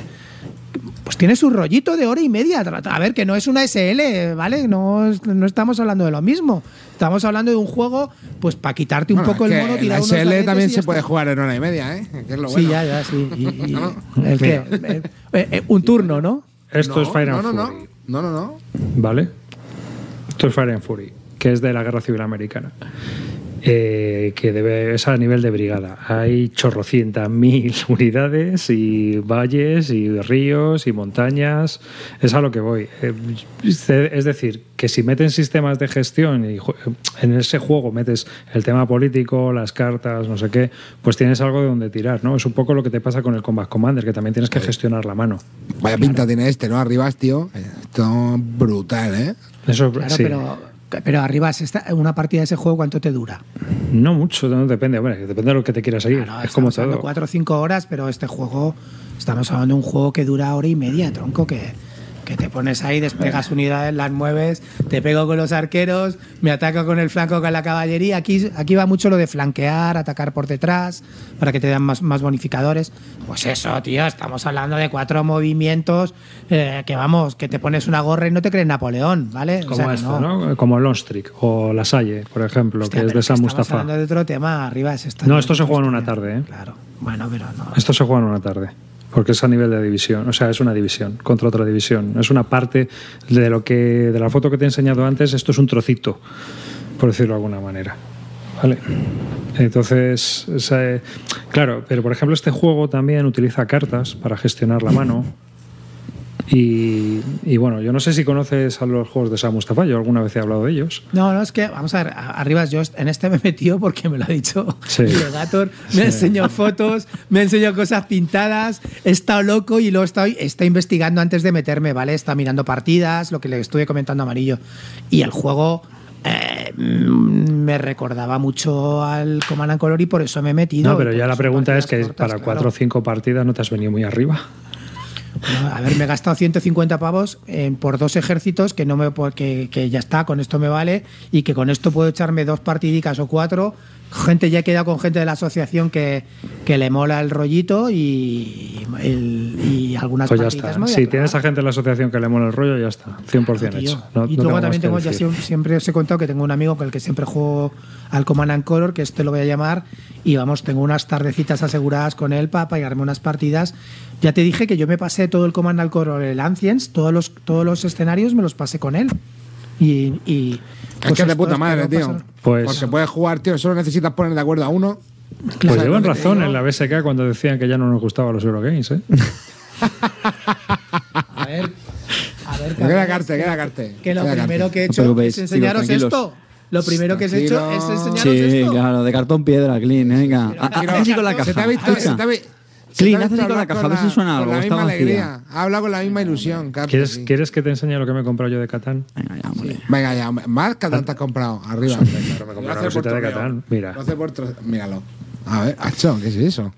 Pues tienes un rollito de hora y media. A ver, que no es una SL, ¿vale? No, no estamos hablando de lo mismo. Estamos hablando de un juego, pues para quitarte un Bueno, poco el mono, tirar la SL también se puede jugar en hora y media, ¿eh? Que es lo Sí, ya, ya, sí. Y- y- No, el que, eh, eh, un turno, ¿no? Esto no, es Fire and no, no, Fury. no, no, no, no. ¿Vale? Esto es Fire and Fury, que es de la Guerra Civil Americana. Eh, que debe, es a nivel de brigada. Hay chorrocientas mil unidades y valles y ríos y montañas. Es a lo que voy. Eh, es decir, que si meten sistemas de gestión y en ese juego metes el tema político, las cartas, no sé qué, pues tienes algo de donde tirar, ¿no? Es un poco lo que te pasa con el Combat Commander, que también tienes que gestionar la mano. Vaya pinta tiene este, ¿no? Arribas, tío. Esto brutal, ¿eh? Eso Claro, sí. pero, pero arriba, una partida de ese juego, ¿cuánto te dura? No mucho, no depende, hombre, depende de lo que te quieras seguir. Claro, es como todo. cuatro o cinco horas, pero este juego, estamos hablando de un juego que dura hora y media, tronco, que, que te pones ahí, desplegas unidades, las mueves, te pego con los arqueros, me ataco con el flanco con la caballería. Aquí, aquí va mucho lo de flanquear, atacar por detrás, para que te dan más, más bonificadores. Pues eso, tío, estamos hablando de cuatro movimientos eh, que vamos, que te pones una gorra y no te crees Napoleón, ¿vale? O Como sea que esto, ¿no? Como el Onstrik o la Salle, por ejemplo, Hostia, que es de San estamos Mustafa. hablando de otro tema, arriba es esta. No, esto se juega en una tarde, ¿eh? Claro, bueno, pero no. Esto se juega en una tarde. Porque es a nivel de división, o sea, es una división contra otra división. Es una parte de lo que de la foto que te he enseñado antes, esto es un trocito, por decirlo de alguna manera. ¿Vale? Entonces, eh, claro, pero por ejemplo, este juego también utiliza cartas para gestionar la mano. Y, y bueno, yo no sé si conoces a los juegos de Sam Mustafa, yo alguna vez he hablado de ellos. No, no, es que, vamos a ver, arriba yo en este me he metido porque me lo ha dicho Sí. Legator, me enseñó fotos, me enseñó cosas pintadas, he estado loco y luego estoy, está investigando antes de meterme, ¿vale? Está mirando partidas, lo que le estuve comentando a Amarillo. Y el juego eh, mm, me recordaba mucho al Command and Color y por eso me he metido. No, pero ya la pregunta es que cortas, para claro. cuatro o cinco partidas no te has venido muy arriba. No, a ver, me he gastado 150 pavos en- por dos ejércitos que no me que, que ya está, con esto me vale y que con esto puedo echarme dos partidicas o cuatro. Gente ya he quedado con gente de la asociación que, que le mola el rollito y, el- y algunas Pues ya está. a Si tienes a gente en la asociación que le mola el rollo, ya está. 100% Tío. hecho. No- y no luego más también tengo, ya siempre, siempre os he contado que tengo un amigo con el que siempre juego al Command and Color, que este lo voy a llamar, y vamos, tengo unas tardecitas aseguradas con él para pegarme unas partidas. Ya te dije que yo me pasé todo el Command and Color, el Ancients, todos los, todos los escenarios me los pasé con él. Y, y, Es pues que es de puta madre, tío. pasar- Pues- Porque puedes jugar, tío, solo necesitas poner de acuerdo a uno. Pues llevan te razón en la BSK cuando decían que ya no nos gustaban los Eurogames, ¿eh? A ver, a ver, Queda carte, que- queda carte. Que lo queda primero carte. que he hecho es enseñaros esto. lo primero que has hecho es enseñaros Sí, esto. claro, de cartón piedra, Clean, venga. Haz así con la caja. se te ha se te ha así visto con la caja, a ver si la- suena con algo, la está misma vacía. alegría. Habla con la misma ilusión, Carlos. ¿Quieres, sí. ¿Quieres que te enseñe lo que me he comprado yo de Catán? Venga, ya, hombre. Venga, ya, más Catán te has comprado. Arriba. Claro, me Lo una por cosita de. Catán. Mira. Lo hace por Míralo. A ver, Acho, ¿qué es eso?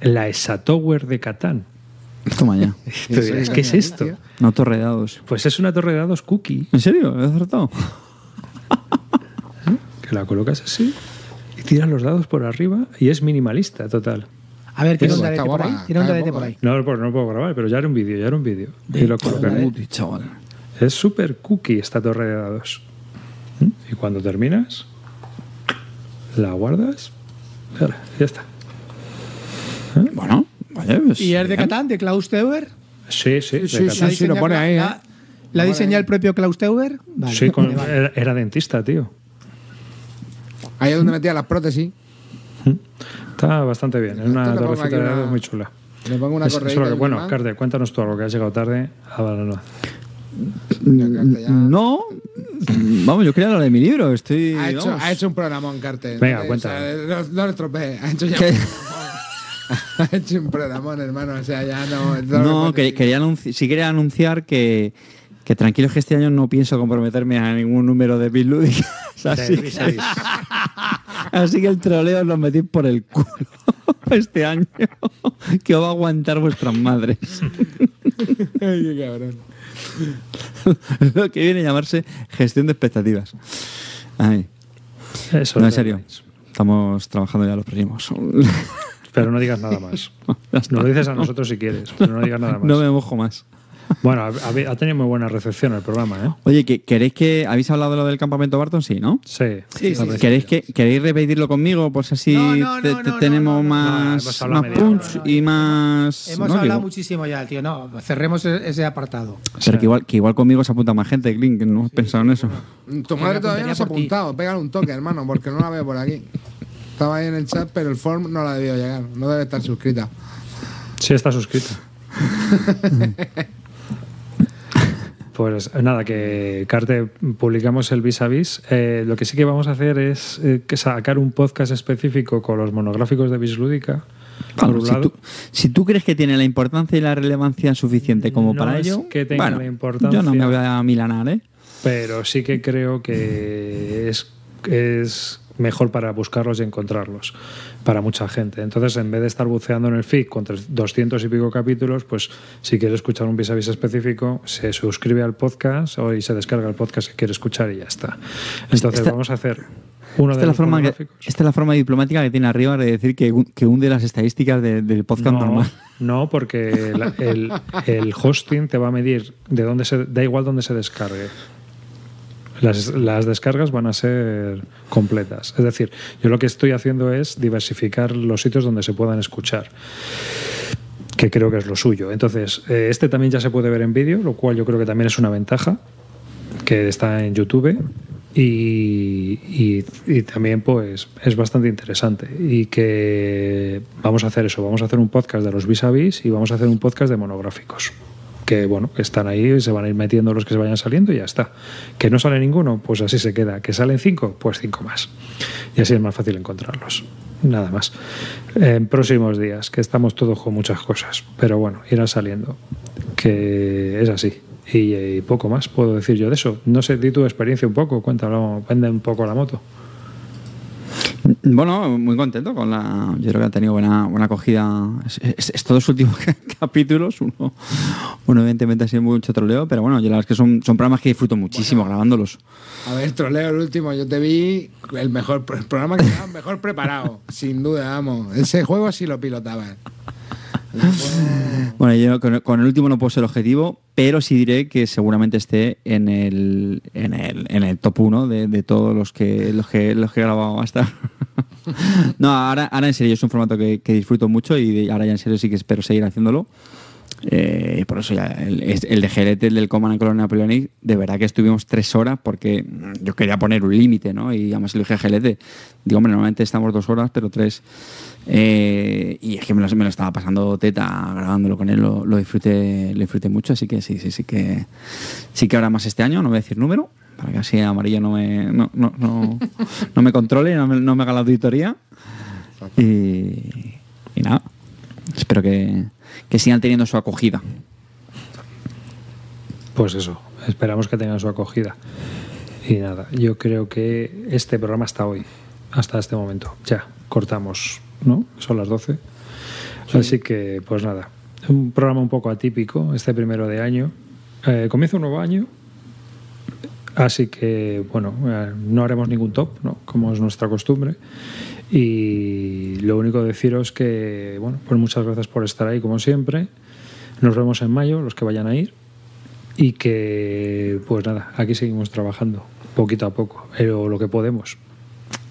La ESA Tower de Catán. Toma ya. Tú dirás, ¿qué es esto? No torredados. Pues es una torre de dados cookie ¿En serio? ¿He acertado? que la colocas así y tiras los dados por arriba y es minimalista total. A ver, tira un Está dadete por ahí. Tira un dadete por ahí. No, pues no puedo grabar, pero ya era un vídeo, ya era un vídeo. Y lo colocaré. Es súper cookie esta torre de dados. ¿Mm? Y cuando terminas, la guardas. Ahora, ya está. Bueno, vale. Pues, ¿Y es de. Catán, de Klaus Teuber? Sí, sí, de Sí, sí, Catán. sí, lo pone ahí, ¿eh? ¿La, la diseña el propio Klaus Teuber? Vale, Sí, con- vale, vale. Era, era dentista, tío. Ahí es donde metía las prótesis. Está bastante bien. Es una torrecita de una- muy chula. Le pongo una Es- que- bueno. Carte, cuéntanos tú algo que has llegado tarde. Ah, vale, no. No, vamos, yo quería hablar de mi libro. Estoy. Ha hecho, ha hecho un programón, Carter. Venga, cuenta. o sea, no, no estropees. Ha hecho ya ¿Qué? un programón. Ha hecho un programón, hermano. O sea, ya no. No, que- que- quería anunci- sí quería anunciar que, que tranquilo que este año no pienso comprometerme a ningún número de Bill Ludic. así, que, el troleo os lo metí por el culo este año. que os va a aguantar vuestras madres. Ay, qué cabrón. lo que viene a llamarse gestión de expectativas. Ay, Eso no, en es serio. Estamos trabajando ya los próximos. Pero no digas nada más. Nos lo dices a nosotros si quieres, pero no digas nada más. No me mojo más. Bueno, ha, ha- ha tenido muy buena recepción el programa, ¿eh? Oye, ¿que- ¿queréis que habéis hablado de lo del campamento Barton? Sí, ¿no? Sí. Sí, sí, sí. ¿Queréis, que, ¿Queréis repetirlo conmigo? Pues así No, no, te- no, te- no, tenemos más, punch y más. Hemos ¿no? hablado muchísimo ya, tío. No, cerremos e- ese apartado. Pero que igual, que igual conmigo se apunta más gente, Clint, que no has pensado en eso. Tu madre todavía no se ha apuntado. Pégale un toque, hermano, porque no la veo por aquí. Estaba ahí en el chat, pero el form no la debió llegar. No debe estar suscrita. Sí, está suscrita. Pues nada, que Carte publicamos el vis a vis. Eh, lo que sí que vamos a hacer es eh, sacar un podcast específico con los monográficos de Bislúdica. Bueno, si, tú, si tú crees que tiene la importancia y la relevancia suficiente como No para es ello, que tenga bueno, la importancia. yo no me voy a milanar, ¿eh? pero sí que creo que es, es mejor para buscarlos y encontrarlos para mucha gente. Entonces, en vez de estar buceando en el feed con 200 y pico capítulos, pues si quiere escuchar un vis a vis específico, se suscribe al podcast o y se descarga el podcast que quiere escuchar y ya está. Entonces, Esta- vamos a hacer uno Esta de es, la los forma que- monográficos. esta es la forma diplomática que tiene arriba de decir que, que hunde las estadísticas de- del podcast no, normal. no, porque el, el hosting te va a medir de dónde se da igual dónde se descargue. Las, las descargas van a ser completas. Es decir, yo lo que estoy haciendo es diversificar los sitios donde se puedan escuchar que creo que es lo suyo. Entonces, eh, este también ya se puede ver en vídeo, lo cual yo creo que también es una ventaja, que está en YouTube y, y- también pues es bastante interesante y que vamos a hacer eso, vamos a hacer un podcast de los vis a vis y vamos a hacer un podcast de monográficos que bueno, están ahí, se van a ir metiendo los que se vayan saliendo y ya está. Que no sale ninguno, pues así se queda. Que salen cinco, pues cinco más. Y así es más fácil encontrarlos. Nada más. En próximos días, que estamos todos con muchas cosas, pero bueno, irán saliendo. Que es así. Y, poco más puedo decir yo de eso. No sé, di tu experiencia un poco, cuéntalo, vende un poco la moto. Bueno, muy contento con la. Yo creo que ha tenido buena, buena acogida. Es, es- estos dos últimos capítulos. Uno, uno, evidentemente, ha sido mucho troleo, pero bueno, yo la verdad es que son, son programas que disfruto muchísimo grabándolos. A ver, troleo el último. Yo te vi el mejor el programa que estaba mejor preparado. sin duda, vamos. Ese juego sí lo pilotaba. Bueno, yo con, el último no puedo ser objetivo, pero sí diré que seguramente esté en el, en el, en el top 1 de, de todos los que, los, que, los que he grabado hasta. no, ahora, en serio es un formato que, disfruto mucho y ahora ya en serio sí que espero seguir haciéndolo. Eh, por eso ya el, el de GLT, el del Command and Colonial Napoleonic, de verdad que estuvimos tres horas porque mm, yo quería poner un límite, ¿no? Y además elegí GLT. Digo, hombre, normalmente estamos dos horas, pero tres. Eh, y es que me lo, me lo estaba pasando teta grabándolo con él, lo, lo disfruté, lo disfruté mucho, así que sí, sí, sí que sí que habrá más este año, no voy a decir número, para que así amarillo no me, no, no, no, no me controle, no me, no me haga la auditoría. Y, y nada, espero que, que sigan teniendo su acogida. Pues eso, esperamos que tengan su acogida. Y nada, yo creo que este programa hasta hoy, hasta este momento. Ya, cortamos, ¿no? Son las 12. Así que, pues nada, un programa un poco atípico, este primero de año. Eh, comienza un nuevo año, así que, bueno, eh, no haremos ningún top, ¿no? Como es nuestra costumbre. Y lo único deciros que, bueno, pues muchas gracias por estar ahí, como siempre. Nos vemos en mayo, los que vayan a ir. Y que, pues nada, aquí seguimos trabajando, poquito a poco, pero lo que podemos.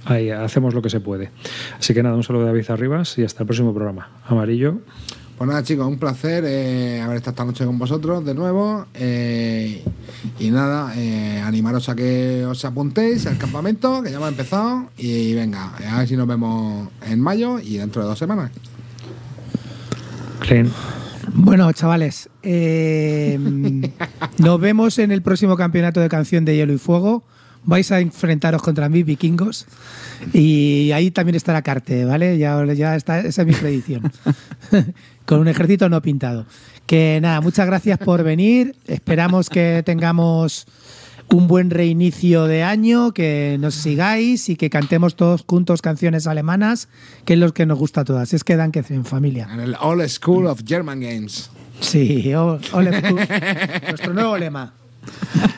Ahí hacemos lo que se puede. Así que nada, un saludo de David Arribas y hasta el próximo programa. Amarillo. Pues nada, chicos, un placer eh, haber estado esta noche con vosotros de nuevo. eh, y nada, eh, animaros a que os apuntéis al campamento, que ya hemos empezado. Y venga, a ver si nos vemos en mayo y dentro de dos semanas. Clean. Bueno, chavales, eh, nos vemos en el próximo campeonato de canción de Hielo y Fuego. Vais a enfrentaros contra mí, vikingos. Y ahí también estará Carte, ¿vale? Ya, ya está, esa es mi predicción. Con un ejército no pintado. Que nada, muchas gracias por venir. Esperamos que tengamos un buen reinicio de año, que nos sigáis y que cantemos todos juntos canciones alemanas, que es lo que nos gusta a todas. Es que dan que en familia. En el All School of German Games. Sí, o- ole, tú. nuestro nuevo lema.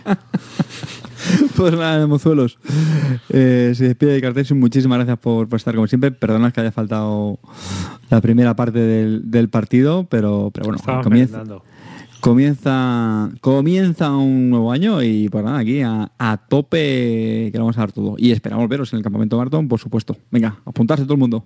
Pues nada, mozuelos. Eh, se despide de Cartesius. Muchísimas gracias por, por estar como siempre. Perdonad que haya faltado la primera parte del, del partido, pero, pero bueno, comienza, comienza, comienza un nuevo año y pues nada, aquí a, a tope que lo vamos a dar todo. Y esperamos veros en el campamento Barton, por supuesto. Venga, apuntarse todo el mundo.